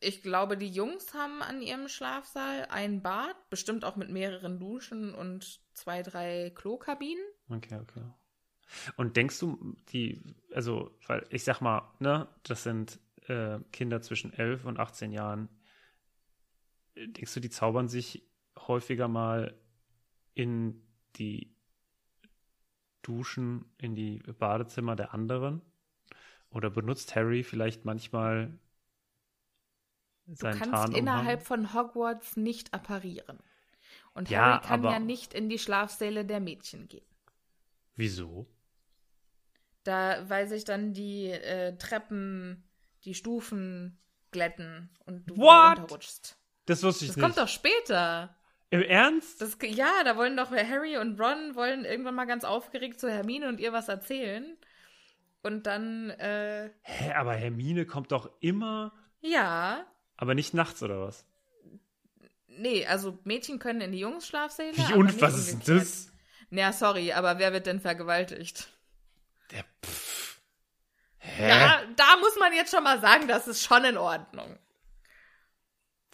Ich glaube, die Jungs haben an ihrem Schlafsaal ein Bad, bestimmt auch mit mehreren Duschen und zwei, drei Klokabinen. Okay, okay. Und denkst du, die, also, weil ich sag mal, ne, das sind äh, Kinder zwischen 11 und 18 Jahren. Denkst du, die zaubern sich häufiger mal in die Duschen, in die Badezimmer der anderen? Oder benutzt Harry vielleicht manchmal Du seinen kannst Tarnumhang? innerhalb von Hogwarts nicht apparieren. Und Ja, Harry kann ja nicht in die Schlafsäle der Mädchen gehen. Wieso? Da, weil sich dann die äh, Treppen, die Stufen glätten und du What? runterrutschst. Das wusste ich Das nicht. kommt doch später. Im Ernst? Das, ja, da wollen doch Harry und Ron wollen irgendwann mal ganz aufgeregt zu Hermine und ihr was erzählen. Und dann, äh, Hä, aber Hermine kommt doch immer, ja, aber nicht nachts oder was? nee, also Mädchen können in die Jungsschlafsäle. Wie und was ist denn das? Ja, sorry, aber wer wird denn vergewaltigt? Der Pff. Hä? Ja, da muss man jetzt schon mal sagen, das ist schon in Ordnung.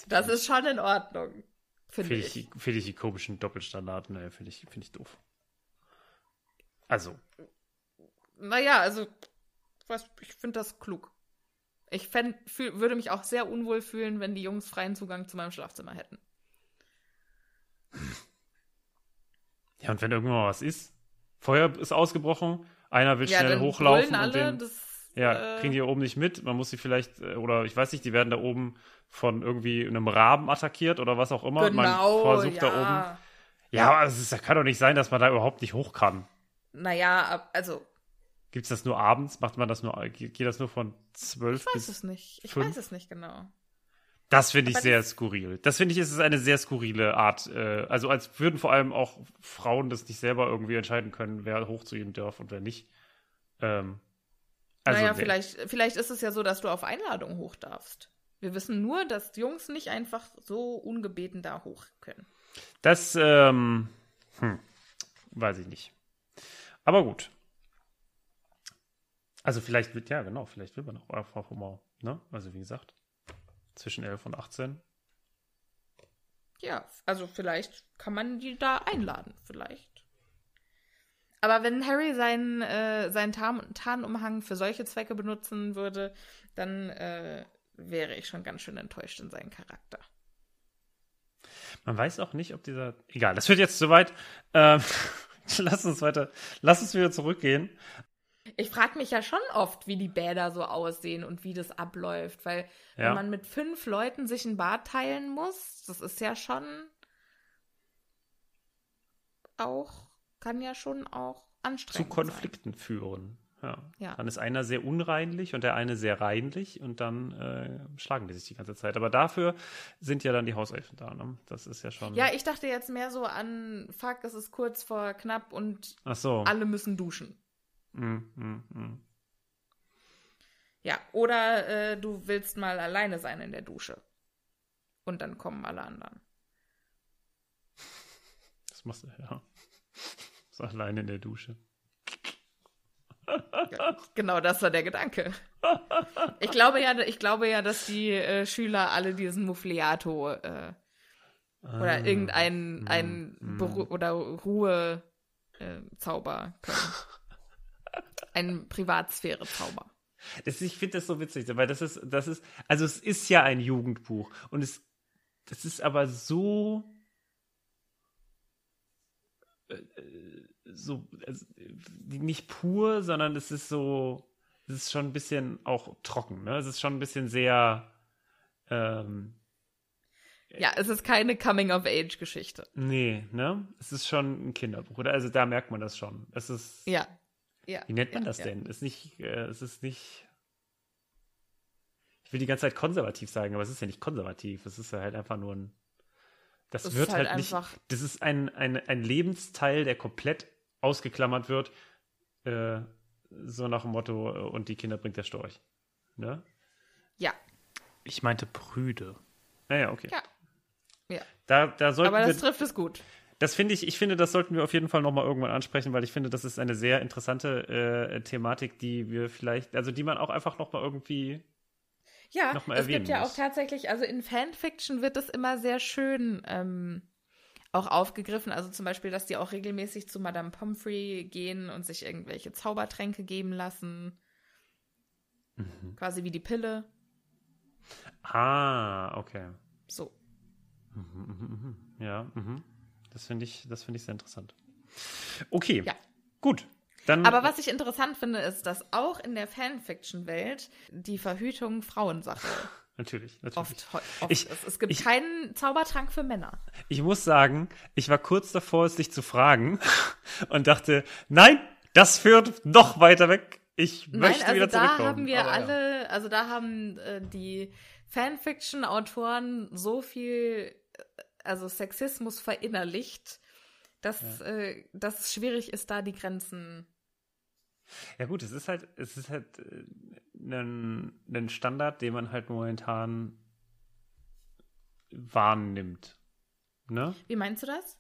Das ist schon in Ordnung. Finde Finde ich, finde ich die komischen Doppelstandarden, ne, finde ich, finde ich doof. Also, Naja, also, was, ich finde das klug. Ich fänd, fühl, würde mich auch sehr unwohl fühlen, wenn die Jungs freien Zugang zu meinem Schlafzimmer hätten. ja, und wenn irgendwann mal was ist, Feuer ist ausgebrochen, einer will schnell dann hochlaufen brüllen und alle, den, das, ja, äh, kriegen die hier oben nicht mit. Man muss sie vielleicht, äh, oder ich weiß nicht, die werden da oben von irgendwie einem Raben attackiert oder was auch immer. Genau, man versucht ja. da oben. Ja, aber es ist, kann doch nicht sein, dass man da überhaupt nicht hoch kann. Naja, also, Gibt es das nur abends? Macht man das nur, geht das nur von zwölf ich weiß bis. es nicht. Ich fünf? weiß es nicht genau. Das finde ich Aber sehr skurril. Das finde ich, ist es eine sehr skurrile Art. Äh, also als würden vor allem auch Frauen das nicht selber irgendwie entscheiden können, wer hoch zu ihnen darf und wer nicht. Ähm, also naja, vielleicht, vielleicht ist es ja so, dass du auf Einladung hoch darfst. Wir wissen nur, dass die Jungs nicht einfach so ungebeten da hoch können. Das, ähm, hm, weiß ich nicht. Aber gut. Also vielleicht wird, ja genau, vielleicht will man auch einfach immer, ne? Also wie gesagt, zwischen 11 und 18. Ja, also vielleicht kann man die da einladen, vielleicht. Aber wenn Harry seinen, äh, seinen Tarn Tarnumhang für solche Zwecke benutzen würde, dann äh, wäre ich schon ganz schön enttäuscht in seinen Charakter. Man weiß auch nicht, ob dieser. Egal, das wird jetzt zu weit. Ähm, lass uns weiter. Lass uns wieder zurückgehen. Ich frage mich ja schon oft, wie die Bäder so aussehen und wie das abläuft, weil Ja. wenn man mit fünf Leuten sich ein Bad teilen muss, das ist ja schon auch, kann ja schon auch Zu anstrengend Konflikten führen. Ja. Ja. Dann ist einer sehr unreinlich und der eine sehr reinlich und dann äh, schlagen die sich die ganze Zeit. Aber dafür sind ja dann die Hauselfen da. Ne? Das ist ja schon. sein. Ja, ich dachte jetzt mehr so an, fuck, es ist kurz vor knapp und so. alle müssen duschen. Mm, mm, mm. Ja, oder äh, du willst mal alleine sein in der Dusche. Und dann kommen alle anderen. Das machst du, ja. So alleine in der Dusche. Ja, genau das war der Gedanke. Ich glaube ja, ich glaube ja, dass die äh, Schüler alle diesen Muffliato äh, oder Ah, irgendeinen ein mm. Beru oder Ruhe äh, Zauber können. Ein Privatsphäre-Zauber. Das, ich finde das so witzig, weil das ist, das ist, also es ist ja ein Jugendbuch und es, das ist aber so, so, also, nicht pur, sondern es ist so, es ist schon ein bisschen auch trocken, ne? Es ist schon ein bisschen sehr, ähm, Ja, es ist keine Coming-of-Age-Geschichte. nee, ne? Es ist schon ein Kinderbuch, oder? Also da merkt man das schon. Es ist, Ja. ja. Wie nennt man ja, das ja. denn? Ist nicht, äh, es ist nicht. Ich will die ganze Zeit konservativ sagen, aber es ist ja nicht konservativ. Es ist ja halt einfach nur ein. Das Es wird ist halt, halt nicht. einfach- Das ist ein, ein, ein Lebensteil, der komplett ausgeklammert wird. Äh, so nach dem Motto, äh, und die Kinder bringt der Storch. Ne? Ja, Ich meinte prüde. Naja, okay. ja. Ja, Da, da sollten aber wir. das trifft es gut. Das finde ich, ich finde, das sollten wir auf jeden Fall nochmal irgendwann ansprechen, weil ich finde, das ist eine sehr interessante äh, Thematik, die wir vielleicht, also die man auch einfach nochmal irgendwie. Ja, noch mal es erwähnen gibt ja muss. auch tatsächlich, also in Fanfiction wird es immer sehr schön ähm, auch aufgegriffen. Also zum Beispiel, dass die auch regelmäßig zu Madame Pomfrey gehen und sich irgendwelche Zaubertränke geben lassen. Mhm. Quasi wie die Pille. Ah, okay. So. Mhm, mhm, mhm. Ja, mhm. das finde ich, das finde ich sehr interessant. Okay, Ja. gut. Dann, Aber was ich interessant finde, ist, dass auch in der Fanfiction-Welt die Verhütung Frauensache natürlich, natürlich. oft, oft Ich- ist. Es gibt ich- keinen Zaubertrank für Männer. Ich muss sagen, ich war kurz davor, es dich zu fragen und dachte, nein, Das führt noch weiter weg. Ich Nein, möchte also wieder da zurückkommen. haben wir aber ja. alle, also da haben äh, die Fanfiction-Autoren so viel, äh, also Sexismus verinnerlicht, dass, äh, dass es schwierig ist, da die Grenzen. Ja gut, es ist halt, es ist halt äh, ein, ein Standard, den man halt momentan wahrnimmt. Ne? Wie meinst du das?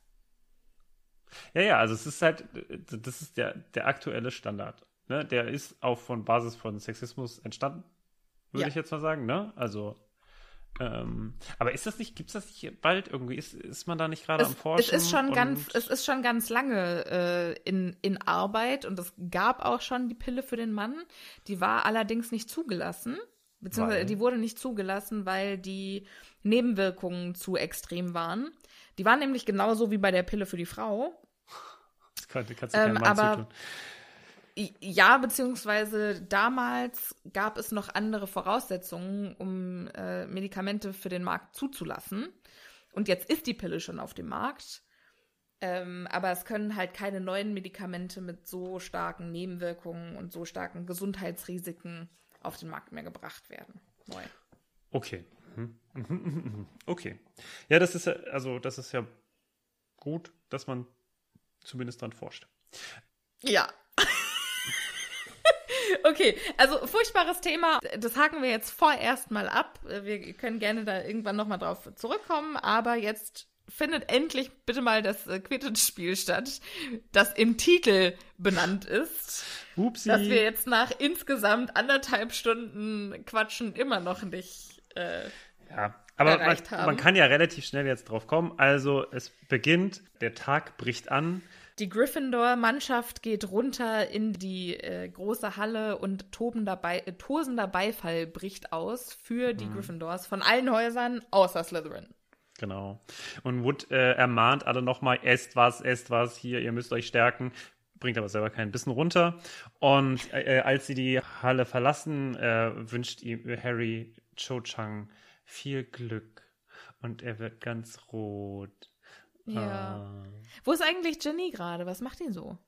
Ja, ja, also es ist halt, das ist der, der aktuelle Standard. Ne? Der ist auch von Basis von Sexismus entstanden, würde Ja. ich jetzt mal sagen, ne? Also, ähm, aber ist das nicht, gibt es das nicht bald irgendwie? Ist, ist man da nicht gerade am Forschen? es ist schon ganz, es ist schon ganz lange äh, in, in Arbeit und es gab auch schon die Pille für den Mann. Die war allerdings nicht zugelassen, beziehungsweise Weil? die wurde nicht zugelassen, weil die Nebenwirkungen zu extrem waren. Die waren nämlich genauso wie bei der Pille für die Frau. Das kann, kannst du Ähm, keinem Mann aber- zutun. Ja, beziehungsweise damals gab es noch andere Voraussetzungen, um äh, Medikamente für den Markt zuzulassen. Und jetzt ist die Pille schon auf dem Markt. Ähm, aber es können halt keine neuen Medikamente mit so starken Nebenwirkungen und so starken Gesundheitsrisiken auf den Markt mehr gebracht werden. Neu. Okay. Mhm. Okay. Ja, das ist ja, also das ist ja gut, dass man zumindest dran forscht. Ja. Okay, also furchtbares Thema. Das haken wir jetzt vorerst mal ab. Wir können gerne da irgendwann nochmal drauf zurückkommen, aber jetzt findet endlich bitte mal das äh, Quidditch-Spiel statt, das im Titel benannt ist. Upsi. Dass wir jetzt nach insgesamt anderthalb Stunden Quatschen immer noch nicht. Äh, Ja, aber man, man kann ja relativ schnell jetzt drauf kommen. Also es beginnt, der Tag bricht an. Die Gryffindor-Mannschaft geht runter in die äh, große Halle und tobender Be äh, tosender Beifall bricht aus für die Gryffindors von allen Häusern außer Slytherin. Genau. Und Wood äh, ermahnt alle nochmal, esst was, esst was, hier, ihr müsst euch stärken. Bringt aber selber keinen Bissen runter. Und äh, äh, als sie die Halle verlassen, äh, wünscht ihm Harry Cho Chang viel Glück. Und er wird ganz rot. Ja. Ah. Wo ist eigentlich Jenny gerade? Was macht die so?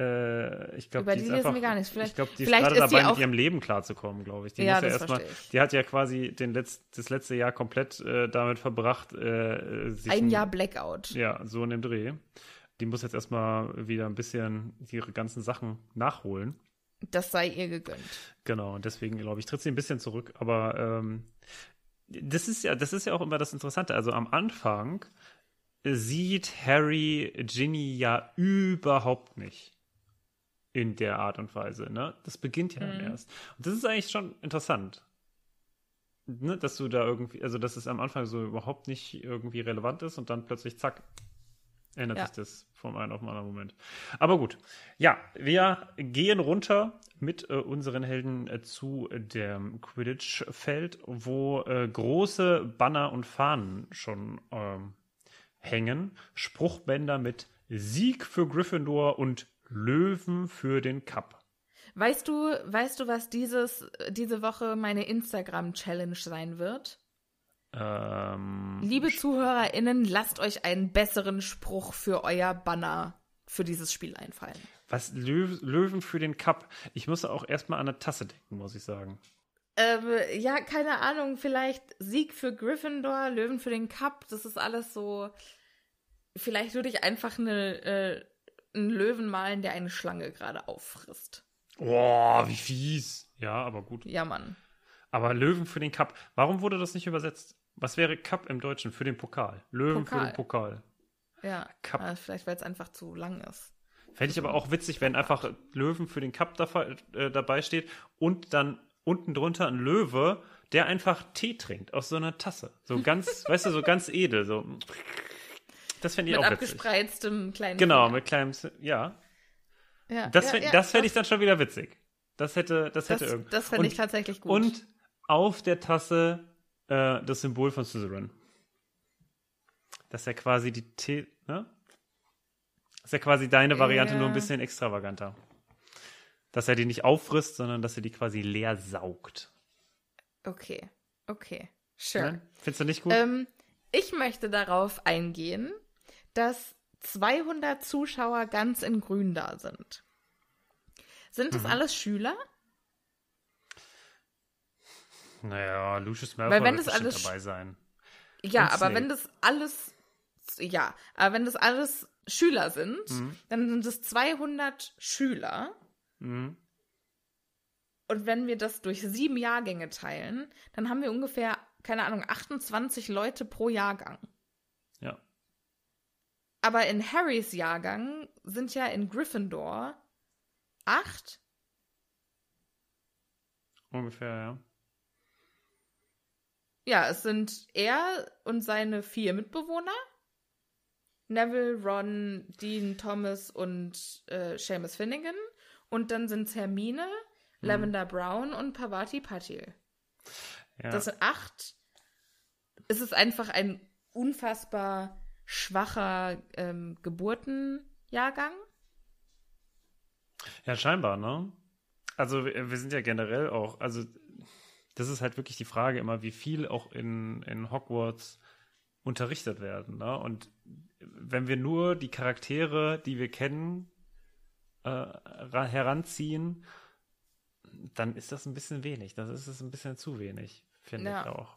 Äh, ich glaube, Über die, die ist lesen wir gar nicht. Vielleicht- ich glaube, die ist vielleicht gerade ist dabei, auch- mit ihrem Leben klarzukommen, glaube ich. Die Ja, ja verstehe ich. die hat ja quasi den Letz-, das letzte Jahr komplett äh, damit verbracht, äh, Ein Jahr Blackout. Ja, so in dem Dreh. Die muss jetzt erstmal wieder ein bisschen ihre ganzen Sachen nachholen. Das sei ihr gegönnt. Genau, und deswegen, glaube ich, tritt sie ein bisschen zurück. Aber ähm, das ist ja, das ist ja auch immer das Interessante. Also am Anfang sieht Harry Ginny ja überhaupt nicht in der Art und Weise. Ne? Das beginnt ja dann erst. Und das ist eigentlich schon interessant. Ne? Dass du da irgendwie, also dass es am Anfang so überhaupt nicht irgendwie relevant ist und dann plötzlich zack, ändert Ja. sich das vom einen auf den anderen Moment. Aber gut. Ja, wir gehen runter mit äh, unseren Helden äh, zu dem Quidditch-Feld, wo äh, große Banner und Fahnen schon ähm, hängen. Spruchbänder mit Sieg für Gryffindor und Löwen für den Cup. Weißt du, weißt du, was dieses, diese Woche meine Instagram-Challenge sein wird? Ähm, Liebe ZuhörerInnen, lasst euch einen besseren Spruch für euer Banner für dieses Spiel einfallen. was Löw Löwen für den Cup? Ich muss auch erstmal an eine Tasse denken, muss ich sagen. Ähm, ja, keine Ahnung, vielleicht Sieg für Gryffindor, Löwen für den Cup, das ist alles so. Vielleicht würde ich einfach eine, äh, einen Löwen malen, der eine Schlange gerade auffrisst. Boah, wie fies. Ja, aber gut. Ja, Mann. Aber Löwen für den Cup. Warum wurde das nicht übersetzt? Was wäre Cup im Deutschen für den Pokal? Löwen für Pokal. den Pokal. Ja, Cup. äh, vielleicht weil es einfach zu lang ist. Fände ich aber auch witzig, wenn einfach Löwen für den Cup da, äh, dabei steht und dann unten drunter ein Löwe, der einfach Tee trinkt aus so einer Tasse. So ganz, weißt du, so ganz edel. So. Das fände ich Mit auch witzig. abgespreiztem kleinen. Genau, Finger. mit kleinem, ja. Ja, Das, ja, fänd, ja, das fände ich dann schon wieder witzig. Das hätte, das hätte irgendwie. das fände ich tatsächlich gut. Und auf der Tasse äh, das Symbol von Slytherin. Das ist ja quasi die T, ne? Das ist ja quasi deine Variante, nur ein bisschen extravaganter. Dass er die nicht auffrisst, sondern dass er die quasi leer saugt. Okay, okay, sure. Ne? Findest du nicht gut? Ähm, ich möchte darauf eingehen, dass 200 Zuschauer ganz in Grün da sind. Sind das alles Schüler? Naja, Lucius Malfoy Weil wenn wird das alles- dabei sein. Ja, Und aber Snape. wenn das alles, ja, aber wenn das alles Schüler sind, dann sind es 200 Schüler. Mhm. Und wenn wir das durch sieben Jahrgänge teilen, dann haben wir ungefähr, keine Ahnung, 28 Leute pro Jahrgang. Ja. Aber in Harrys Jahrgang sind ja in Gryffindor acht. Ungefähr, ja. Ja, es sind er und seine vier Mitbewohner. Neville, Ron, Dean, Thomas und äh, Seamus Finnegan. Und dann sind es Hermine, Lavender Brown und Pavati Patil. ja. Das sind acht. Es ist einfach ein unfassbar schwacher ähm, Geburtenjahrgang. Ja, scheinbar, ne? Also wir wir sind ja generell auch, also das ist halt wirklich die Frage immer, wie viel auch in, in Hogwarts unterrichtet werden, ne? Und wenn wir nur die Charaktere, die wir kennen, äh, ra- heranziehen, dann ist das ein bisschen wenig. Das ist es ein bisschen zu wenig, finde Ja. ich auch.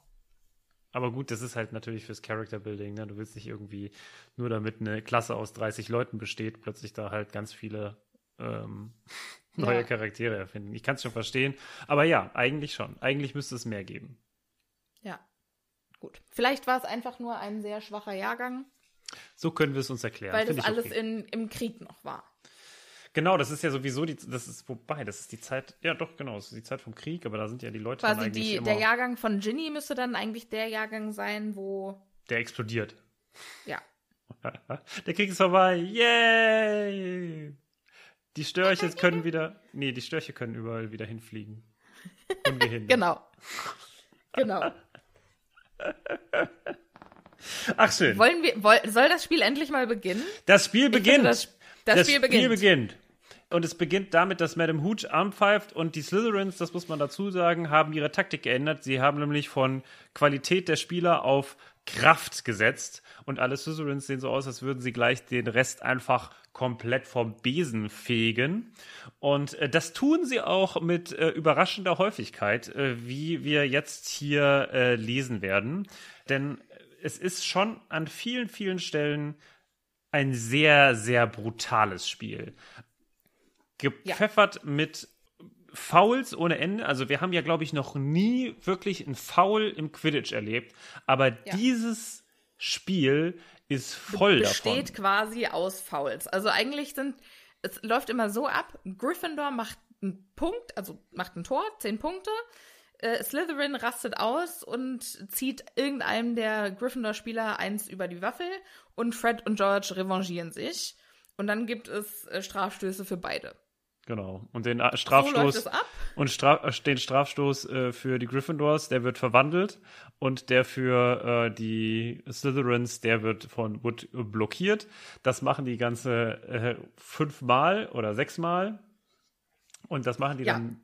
Aber gut, das ist halt natürlich fürs Character Building. Ne? Du willst nicht irgendwie nur damit eine Klasse aus 30 Leuten besteht, plötzlich da halt ganz viele ähm, neue Ja. Charaktere erfinden. Ich kann es schon verstehen. Aber ja, eigentlich schon. Eigentlich müsste es mehr geben. Ja. Gut. Vielleicht war es einfach nur ein sehr schwacher Jahrgang, So können wir es uns erklären. weil das alles okay. in, im Krieg noch war. Genau, das ist ja sowieso die, das ist, wobei, das ist die Zeit, ja doch, genau, das ist die Zeit vom Krieg, aber da sind ja die Leute dann Quasi eigentlich die, immer, der Jahrgang von Ginny müsste dann eigentlich der Jahrgang sein, wo. der explodiert. Ja. Der Krieg ist vorbei. Yay! Die Störche können wieder. Nee, die Störche können überall wieder hinfliegen. Ungehindert. Genau. Genau. Ach, schön. Wollen wir, soll das Spiel endlich mal beginnen? Das Spiel beginnt. Das, das, Spiel beginnt. Und es beginnt damit, dass Madame Hooch Arm pfeift und die Slytherins, das muss man dazu sagen, haben ihre Taktik geändert. Sie haben nämlich von Qualität der Spieler auf Kraft gesetzt. Und alle Slytherins sehen so aus, als würden sie gleich den Rest einfach komplett vom Besen fegen. Und äh, das tun sie auch mit äh, überraschender Häufigkeit, äh, wie wir jetzt hier äh, lesen werden. Denn es ist schon an vielen, vielen Stellen ein sehr, sehr brutales Spiel. Gepfeffert mit Fouls ohne Ende. Also wir haben ja, glaube ich, noch nie wirklich ein Foul im Quidditch erlebt. Aber dieses Spiel ist voll besteht davon. quasi aus Fouls. Also eigentlich sind, es läuft immer so ab, Gryffindor macht einen Punkt, also macht ein Tor, zehn Punkte, äh, Slytherin rastet aus und zieht irgendeinem der Gryffindor-Spieler eins über die Waffel und Fred und George revanchieren sich. Und dann gibt es äh, Strafstöße für beide. Genau. Und den äh, So Strafstoß ab. und Stra äh, den Strafstoß äh, für die Gryffindors, der wird verwandelt und der für äh, die Slytherins, der wird von Wood blockiert. Das machen die ganze äh, fünfmal oder sechsmal. Und das machen die Ja. dann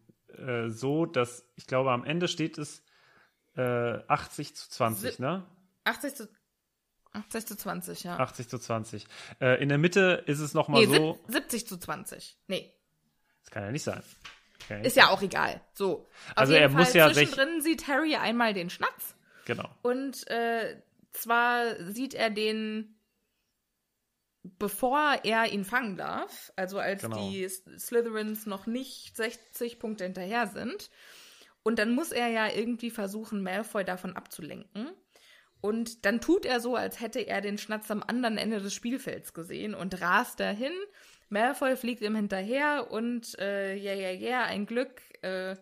äh, so, dass ich glaube, am Ende steht es äh, 80 zu 20, Si- ne? 80 zu, 80 zu 20, ja. 80 zu 20. Äh, in der Mitte ist es nochmal nee, so. sieb- 70 zu 20. Nee, Das kann ja nicht sein. Ja nicht ist ja auch egal. So. Auf Also er muss Fall ja sech- zwischendrin sieht Harry einmal den Schnatz. Genau. Und äh, zwar sieht er den, bevor er ihn fangen darf, also als Genau. die Slytherins noch nicht 60 Punkte hinterher sind. Und dann muss er ja irgendwie versuchen, Malfoy davon abzulenken. Und dann tut er so, als hätte er den Schnatz am anderen Ende des Spielfelds gesehen und rast dahin. Malfoy fliegt ihm hinterher und äh, ja, ja, ja, ein Glück, äh,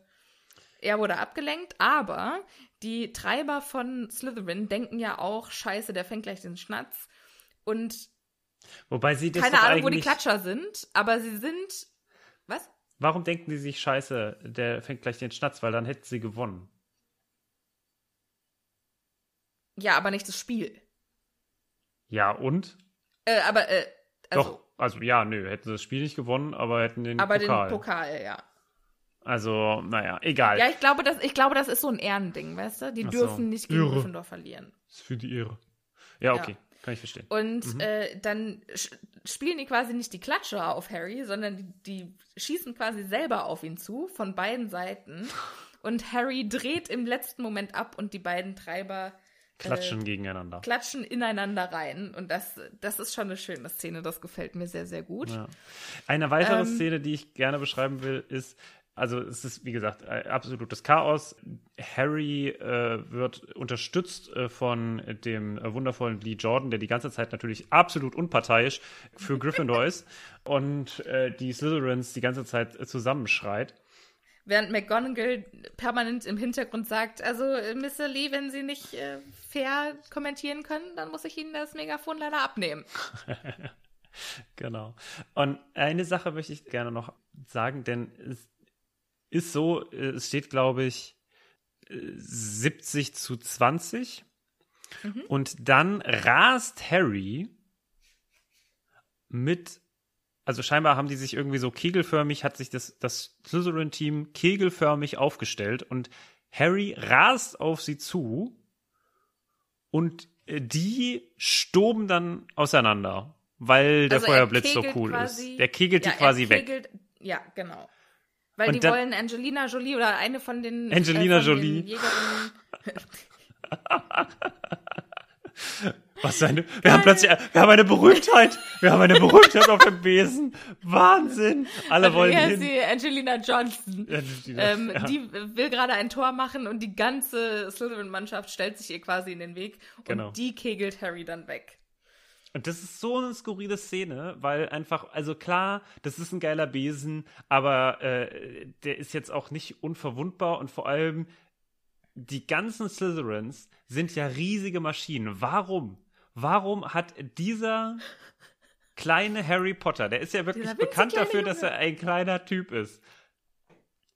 er wurde abgelenkt, aber die Treiber von Slytherin denken ja auch, scheiße, der fängt gleich den Schnatz. Und Wobei sie das keine Ahnung, wo die Klatscher sind, aber sie sind. Was? Warum denken die sich, scheiße, der fängt gleich den Schnatz, weil dann hätten sie gewonnen. Ja, aber nicht das Spiel. Ja, und? Äh, aber, äh, also, Doch, also ja, nö, hätten sie das Spiel nicht gewonnen, aber hätten den aber Pokal. den Pokal, ja. Also, naja, egal. Ja, ich glaube, das, ich glaube, das ist so ein Ehrending, weißt du? Die Ach so. dürfen nicht gegen Irre. Gryffindor verlieren. ist für die Ehre. Ja, okay. kann ich verstehen. Und mhm. äh, dann spielen die quasi nicht die Klatsche auf Harry, sondern die, die schießen quasi selber auf ihn zu, von beiden Seiten. Und Harry dreht im letzten Moment ab und die beiden Treiber klatschen äh, gegeneinander. Klatschen ineinander rein. Und das, das ist schon eine schöne Szene. Das gefällt mir sehr, sehr gut. Ja. Eine weitere ähm, Szene, die ich gerne beschreiben will, ist, also es ist, wie gesagt, absolutes Chaos. Harry äh, wird unterstützt äh, von dem äh, wundervollen Lee Jordan, der die ganze Zeit natürlich absolut unparteiisch für Gryffindor ist und äh, die Slytherins die ganze Zeit zusammenschreit. Während McGonagall permanent im Hintergrund sagt, also äh, Mr. Lee, wenn Sie nicht äh, fair kommentieren können, dann muss ich Ihnen das Megafon leider abnehmen. genau. Und eine Sache möchte ich gerne noch sagen, denn es ist so, äh, es steht, glaube ich, 70 zu 20. Mhm. Und dann rast Harry mit also scheinbar haben die sich irgendwie so kegelförmig, hat sich das, das Slytherin-Team kegelförmig aufgestellt und Harry rast auf sie zu und äh, die stoben dann auseinander, weil der also Feuerblitz so cool quasi, ist. Der kegelt ja, die quasi kegelt, weg. Ja, genau. Weil und die dann, wollen Angelina Jolie oder eine von den Angelina äh, von Jolie. Den Jägerinnen Was eine, wir haben plötzlich, wir haben eine Berühmtheit. Wir haben eine Berühmtheit auf dem Besen. Wahnsinn. Alle wollen hin. Sie, Angelina Johnson. Angelina, ähm, ja. Die will gerade ein Tor machen und die ganze Slytherin-Mannschaft stellt sich ihr quasi in den Weg und genau. die kegelt Harry dann weg. Und das ist so eine skurrile Szene, weil einfach, also klar, das ist ein geiler Besen, aber äh, der ist jetzt auch nicht unverwundbar und vor allem die ganzen Slytherins sind ja riesige Maschinen. Warum? Warum hat dieser kleine Harry Potter, der ist ja wirklich bekannt dafür, dass er ein kleiner Typ ist.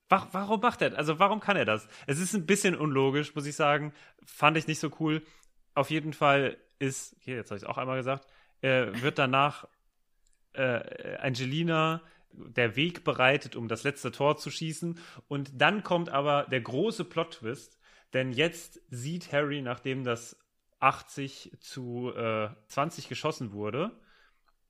Warum macht er? Also warum kann er das? Es ist ein bisschen unlogisch, muss ich sagen. Fand ich nicht so cool. Auf jeden Fall ist, hier, jetzt habe ich es auch einmal gesagt, äh, wird danach äh, Angelina der Weg bereitet, um das letzte Tor zu schießen. Und dann kommt aber der große Plot-Twist, denn jetzt sieht Harry, nachdem das 80 zu äh, 20 geschossen wurde.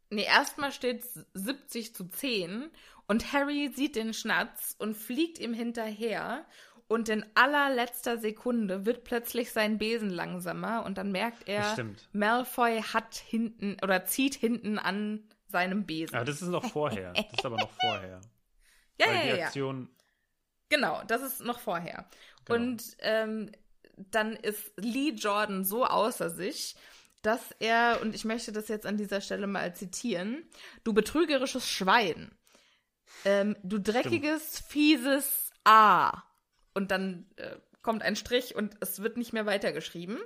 Nee, erstmal steht 70 zu 10 und Harry sieht den Schnatz und fliegt ihm hinterher und in allerletzter Sekunde wird plötzlich sein Besen langsamer und dann merkt er, Malfoy hat hinten oder zieht hinten an seinem Besen. Ja, das ist noch vorher. Das ist aber noch vorher. ja, Weil ja, die Aktion ja. Genau, das ist noch vorher. Genau. Und ähm, dann ist Lee Jordan so außer sich, dass er, und ich möchte das jetzt an dieser Stelle mal zitieren, du betrügerisches Schwein, ähm, du dreckiges, Stimmt. fieses A. Und dann äh, kommt ein Strich und es wird nicht mehr weitergeschrieben.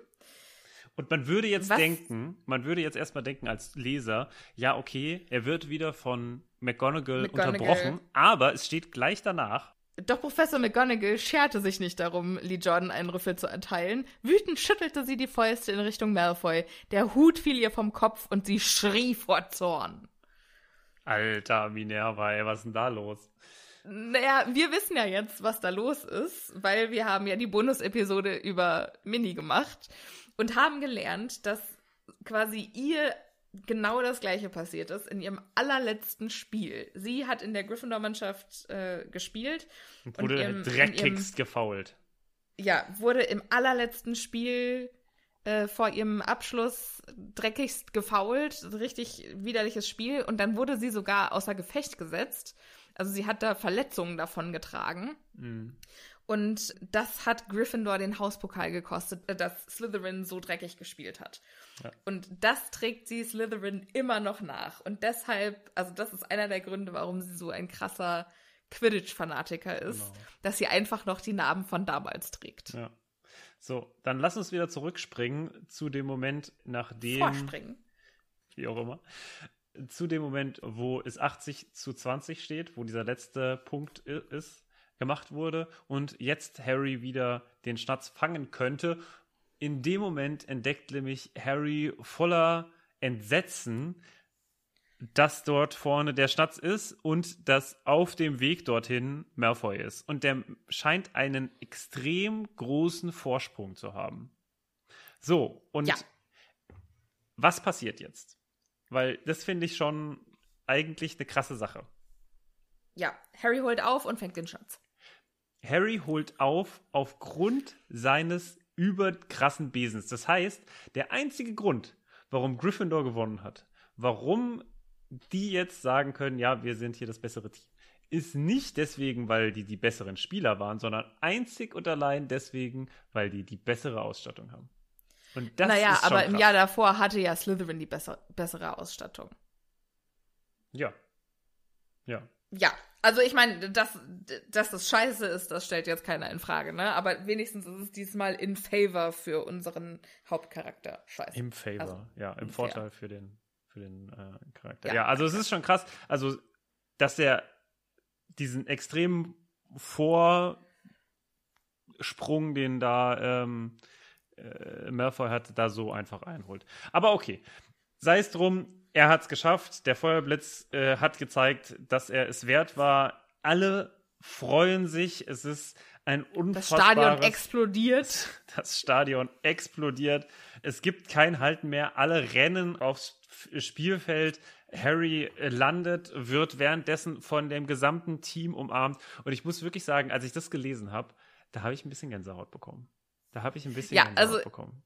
Und man würde jetzt Was? denken, man würde jetzt erstmal denken als Leser, ja, okay, er wird wieder von McGonagall, McGonagall. unterbrochen, aber es steht gleich danach, doch Professor McGonagall scherte sich nicht darum, Lee Jordan einen Rüffel zu erteilen. Wütend schüttelte sie die Fäuste in Richtung Malfoy. Der Hut fiel ihr vom Kopf und sie schrie vor Zorn. Alter, Minerva, ey, was ist denn da los? Naja, wir wissen ja jetzt, was da los ist, weil wir haben ja die Bonus-Episode über Minnie gemacht und haben gelernt, dass quasi ihr genau das gleiche passiert ist in ihrem allerletzten Spiel. Sie hat in der Gryffindor-Mannschaft äh, gespielt. Und wurde und ihrem, dreckigst gefault. Ja, wurde im allerletzten Spiel äh, vor ihrem Abschluss dreckigst gefault. Richtig widerliches Spiel. Und dann wurde sie sogar außer Gefecht gesetzt. Also sie hat da Verletzungen davon getragen. Mhm. Und das hat Gryffindor den Hauspokal gekostet, äh, dass Slytherin so dreckig gespielt hat. Ja. Und das trägt sie Slytherin immer noch nach. Und deshalb, also das ist einer der Gründe, warum sie so ein krasser Quidditch-Fanatiker ist, genau. dass sie einfach noch die Narben von damals trägt. Ja. So, dann lass uns wieder zurückspringen zu dem Moment, nachdem. Vorspringen. Wie auch immer. Zu dem Moment, wo es 80 zu 20 steht, wo dieser letzte Punkt ist gemacht wurde und jetzt Harry wieder den Schnatz fangen könnte. In dem Moment entdeckt nämlich Harry voller Entsetzen, dass dort vorne der Schnatz ist und dass auf dem Weg dorthin Malfoy ist. Und der scheint einen extrem großen Vorsprung zu haben. So, und ja. was passiert jetzt? Weil das finde ich schon eigentlich eine krasse Sache. Ja, Harry holt auf und fängt den Schatz. Harry holt auf aufgrund seines überkrassen Besens. Das heißt, der einzige Grund, warum Gryffindor gewonnen hat, warum die jetzt sagen können, ja, wir sind hier das bessere Team, ist nicht deswegen, weil die die besseren Spieler waren, sondern einzig und allein deswegen, weil die die bessere Ausstattung haben. Und das naja, ist schon aber krass. im Jahr davor hatte ja Slytherin die besser, bessere Ausstattung. Ja. Ja. Ja, also ich meine, dass, dass das scheiße ist, das stellt jetzt keiner in Frage, ne? Aber wenigstens ist es diesmal in favor für unseren Hauptcharakter scheiße. Im favor, also, ja, im Vorteil für den, für den äh, Charakter. Ja. ja, also es ist schon krass, also dass er diesen extremen Vorsprung, den da ähm, äh, Malfoy hat, da so einfach einholt. Aber okay, sei es drum, er hat es geschafft. Der Feuerblitz äh, hat gezeigt, dass er es wert war. Alle freuen sich. Es ist ein unfassbares... Das Stadion explodiert. Das Stadion explodiert. Es gibt kein Halten mehr. Alle rennen aufs Spielfeld. Harry landet, wird währenddessen von dem gesamten Team umarmt. Und ich muss wirklich sagen, als ich das gelesen habe, da habe ich ein bisschen Gänsehaut bekommen. Da habe ich ein bisschen ja, Gänsehaut also, bekommen.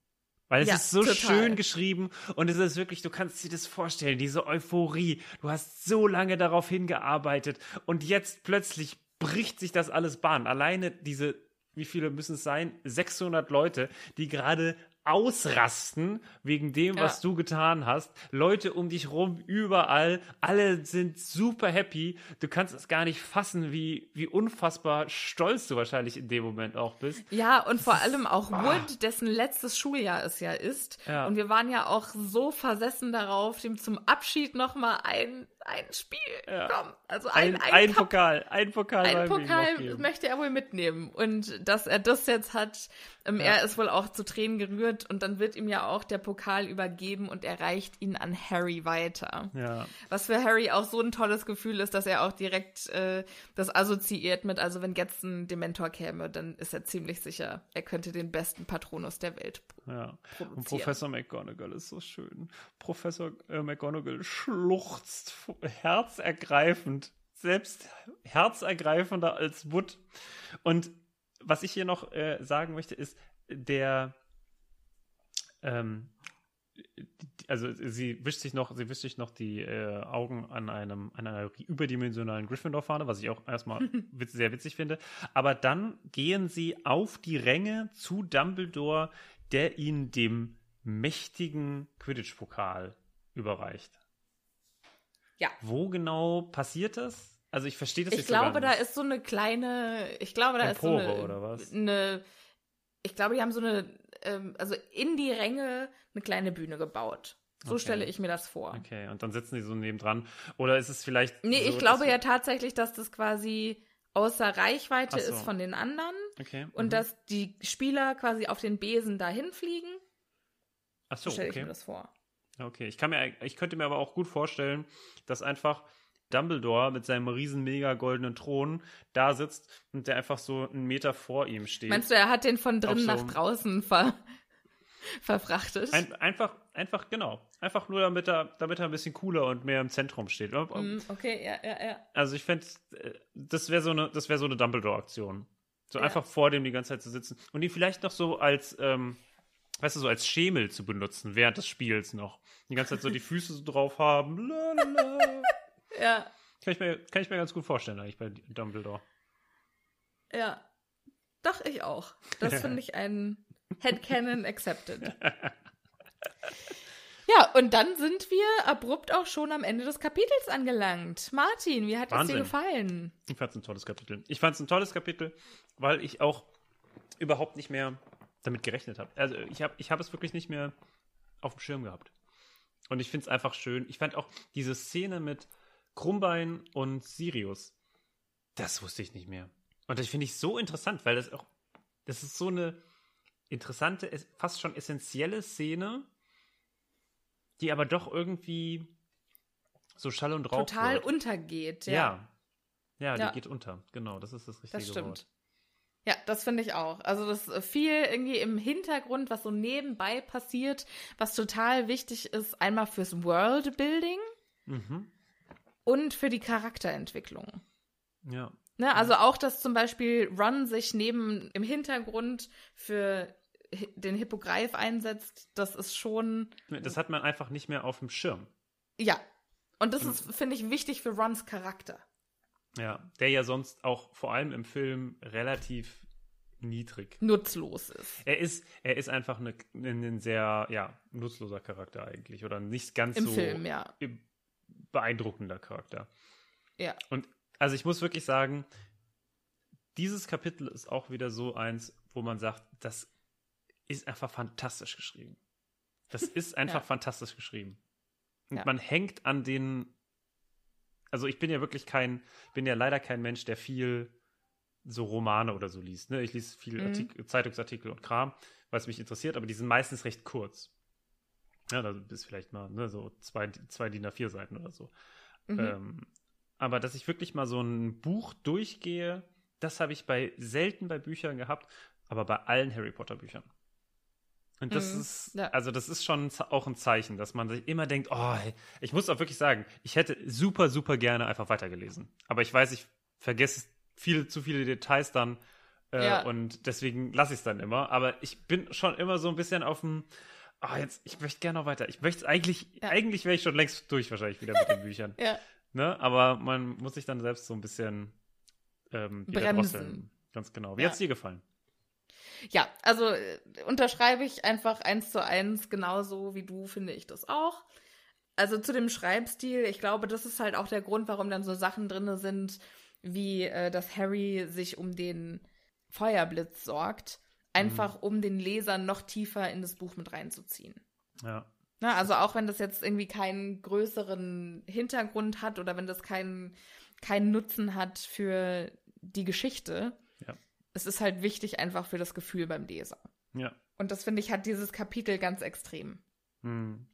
Weil es ja, ist so total. schön geschrieben und es ist wirklich, du kannst dir das vorstellen, diese Euphorie. Du hast so lange darauf hingearbeitet und jetzt plötzlich bricht sich das alles Bahn. Alleine diese, wie viele müssen es sein? 600 Leute, die gerade ausrasten wegen dem, ja. was du getan hast. Leute um dich rum, überall, alle sind super happy. Du kannst es gar nicht fassen, wie, wie unfassbar stolz du wahrscheinlich in dem Moment auch bist. Ja, und das vor allem auch ah. Wood, dessen letztes Schuljahr es ja ist. Ja. Und wir waren ja auch so versessen darauf, dem zum Abschied nochmal ein ein Spiel. Ja. Komm, also ein, ein, ein, ein Pokal. Ein Pokal, ein Pokal möchte er wohl mitnehmen. Und dass er das jetzt hat, ähm, ja. er ist wohl auch zu Tränen gerührt und dann wird ihm ja auch der Pokal übergeben und er reicht ihn an Harry weiter. Ja. Was für Harry auch so ein tolles Gefühl ist, dass er auch direkt äh, das assoziiert mit, also wenn jetzt ein Dementor käme, dann ist er ziemlich sicher, er könnte den besten Patronus der Welt ja. Und Professor McGonagall ist so schön. Professor äh, McGonagall schluchzt herzergreifend. Selbst herzergreifender als Wood. Und was ich hier noch äh, sagen möchte, ist, der ähm, also sie wischt sich noch, sie wischt sich noch die äh, Augen an einem an einer überdimensionalen Gryffindor-Fahne, was ich auch erstmal witz, sehr witzig finde. Aber dann gehen sie auf die Ränge zu Dumbledore, der ihnen dem mächtigen Quidditch-Pokal überreicht. Ja. Wo genau passiert das? Also ich verstehe das ich nicht glaube, so da ist so eine kleine, ich glaube, da Empore, ist so eine, oder was? eine, ich glaube, die haben so eine, ähm, also in die Ränge eine kleine Bühne gebaut. So okay. stelle ich mir das vor. Okay, und dann sitzen die so nebendran. Oder ist es vielleicht. Nee, so, ich glaube ja tatsächlich, dass das quasi außer Reichweite so. ist von den anderen. Okay. Und mhm. dass die Spieler quasi auf den Besen dahin fliegen. Ach so, so stelle okay. ich mir das vor. Okay, ich, kann mir, ich könnte mir aber auch gut vorstellen, dass einfach Dumbledore mit seinem riesen mega goldenen Thron da sitzt und der einfach so einen Meter vor ihm steht. Meinst du, er hat den von drinnen so nach draußen ver verfrachtet? Ein, einfach, einfach, genau. Einfach nur, damit er, damit er ein bisschen cooler und mehr im Zentrum steht. Mm, okay, ja, ja, ja. Also ich fände, äh, das wäre so eine, das wäre so eine Dumbledore-Aktion. So ja. einfach vor dem die ganze Zeit zu sitzen und ihn vielleicht noch so als, ähm, weißt du, so als Schemel zu benutzen während des Spiels noch. Die ganze Zeit so die Füße so drauf haben. Ja. Kann ich, mir, kann ich mir ganz gut vorstellen, eigentlich bei Dumbledore. Ja. Doch, ich auch. Das finde ich ein Headcanon accepted. Ja, und dann sind wir abrupt auch schon am Ende des Kapitels angelangt. Martin, wie hat Wahnsinn. es dir gefallen? Ich fand es ein tolles Kapitel. Ich fand es ein tolles Kapitel, weil ich auch überhaupt nicht mehr damit gerechnet habe. Also ich habe ich hab es wirklich nicht mehr auf dem Schirm gehabt. Und ich finde es einfach schön. Ich fand auch diese Szene mit Krummbein und Sirius, das wusste ich nicht mehr. Und das finde ich so interessant, weil das auch, das ist so eine interessante, fast schon essentielle Szene, die aber doch irgendwie so Schall und Rauch total wird. untergeht. Ja. ja. ja. die geht unter. Genau, das ist das richtige das stimmt. Wort. Ja, das finde ich auch. Also das ist viel irgendwie im Hintergrund, was so nebenbei passiert, was total wichtig ist, einmal fürs Worldbuilding Mhm. und für die Charakterentwicklung. Ja. Ne, also auch, dass zum Beispiel Ron sich neben im Hintergrund für den Hippogreif einsetzt, das ist schon, Das hat man einfach nicht mehr auf dem Schirm. ja. Und das ist, finde ich, wichtig für Rons Charakter. Ja. Der ja sonst auch vor allem im Film relativ niedrig. Nutzlos ist. Er ist, er ist einfach eine, ein sehr, ja, nutzloser Charakter eigentlich. Oder nicht ganz Im so Film, ja. beeindruckender Charakter. Ja. Und also ich muss wirklich sagen, dieses Kapitel ist auch wieder so eins, wo man sagt, das ist einfach fantastisch geschrieben. Das ist einfach Ja. fantastisch geschrieben. Und Ja. man hängt an den. Also ich bin ja wirklich kein, bin ja leider kein Mensch, der viel so Romane oder so liest. Ne? Ich lese viel Mhm. Artik Zeitungsartikel und Kram, weil es mich interessiert, aber die sind meistens recht kurz. Ja, da ist vielleicht mal ne, so zwei, zwei DIN A4 Seiten oder so. Mhm. Ähm, aber dass ich wirklich mal so ein Buch durchgehe, das habe ich bei selten bei Büchern gehabt, aber bei allen Harry Potter Büchern. Und das Mhm, ist, ja. also das ist schon auch ein Zeichen, dass man sich immer denkt, oh, ich muss auch wirklich sagen, ich hätte super, super gerne einfach weitergelesen. Aber ich weiß, ich vergesse viel zu viele Details dann äh, Ja. und deswegen lasse ich es dann immer. Aber ich bin schon immer so ein bisschen auf dem, ah, jetzt, ich möchte gerne noch weiter. Ich möchte es eigentlich, Ja. eigentlich wäre ich schon längst durch wahrscheinlich wieder mit den Büchern. Ja. Ne? Aber man muss sich dann selbst so ein bisschen ähm, Bremsen. drosseln. Ganz genau. Wie Ja. hat's dir gefallen? Ja, also äh, unterschreibe ich einfach eins zu eins genauso wie du, finde ich das auch. Also zu dem Schreibstil, ich glaube, das ist halt auch der Grund, warum dann so Sachen drin sind, wie äh, dass Harry sich um den Feuerblitz sorgt, einfach um den Leser noch tiefer in das Buch mit reinzuziehen. Ja. Na, also auch wenn das jetzt irgendwie keinen größeren Hintergrund hat oder wenn das keinen keinen Nutzen hat für die Geschichte. Es ist halt wichtig einfach für das Gefühl beim Leser. Ja. Und das finde ich hat dieses Kapitel ganz extrem. Hm.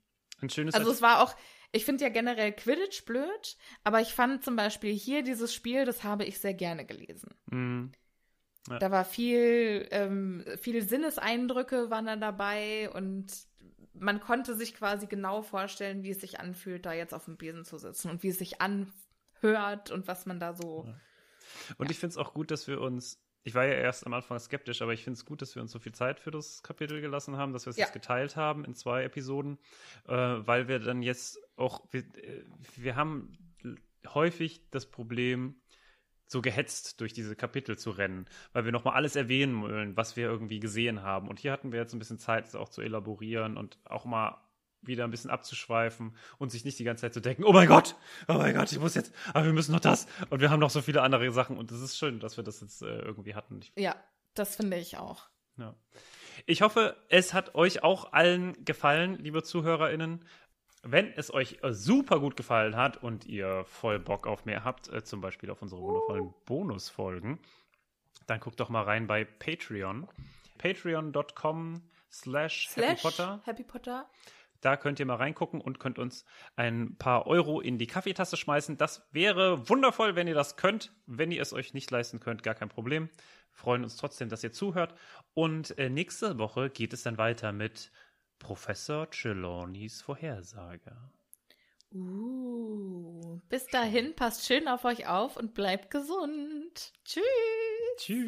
Ein schönes Also es war auch, ich finde ja generell Quidditch blöd, aber ich fand zum Beispiel hier dieses Spiel, das habe ich sehr gerne gelesen. Hm. Ja. Da war viel, ähm, viele Sinneseindrücke waren da dabei und man konnte sich quasi genau vorstellen, wie es sich anfühlt, da jetzt auf dem Besen zu sitzen und wie es sich anhört und was man da so. Und ich finde es auch gut, dass wir uns, ich war ja erst am Anfang skeptisch, aber ich finde es gut, dass wir uns so viel Zeit für das Kapitel gelassen haben, dass wir es Ja. jetzt geteilt haben in zwei Episoden, äh, weil wir dann jetzt auch, wir, äh, wir haben häufig das Problem, so gehetzt durch diese Kapitel zu rennen, weil wir nochmal alles erwähnen wollen, was wir irgendwie gesehen haben. Und hier hatten wir jetzt ein bisschen Zeit, es auch zu elaborieren und auch mal wieder ein bisschen abzuschweifen und sich nicht die ganze Zeit zu denken, oh mein Gott, oh mein Gott, ich muss jetzt, aber wir müssen noch das und wir haben noch so viele andere Sachen und es ist schön, dass wir das jetzt äh, irgendwie hatten. Ich, Ja, das finde ich auch. ja. ich hoffe, es hat euch auch allen gefallen, liebe ZuhörerInnen. Wenn es euch äh, super gut gefallen hat und ihr voll Bock auf mehr habt, äh, zum Beispiel auf unsere wundervollen Bonusfolgen, dann guckt doch mal rein bei Patreon. Patreon.com slash Happy Potter. Happy Potter. Da könnt ihr mal reingucken und könnt uns ein paar Euro in die Kaffeetasse schmeißen. Das wäre wundervoll, wenn ihr das könnt. Wenn ihr es euch nicht leisten könnt, gar kein Problem. Freuen uns trotzdem, dass ihr zuhört. Und äh, nächste Woche geht es dann weiter mit Professor Trelawneys Vorhersage. Uh, bis dahin, passt schön auf euch auf und bleibt gesund. Tschüss. Tschüss.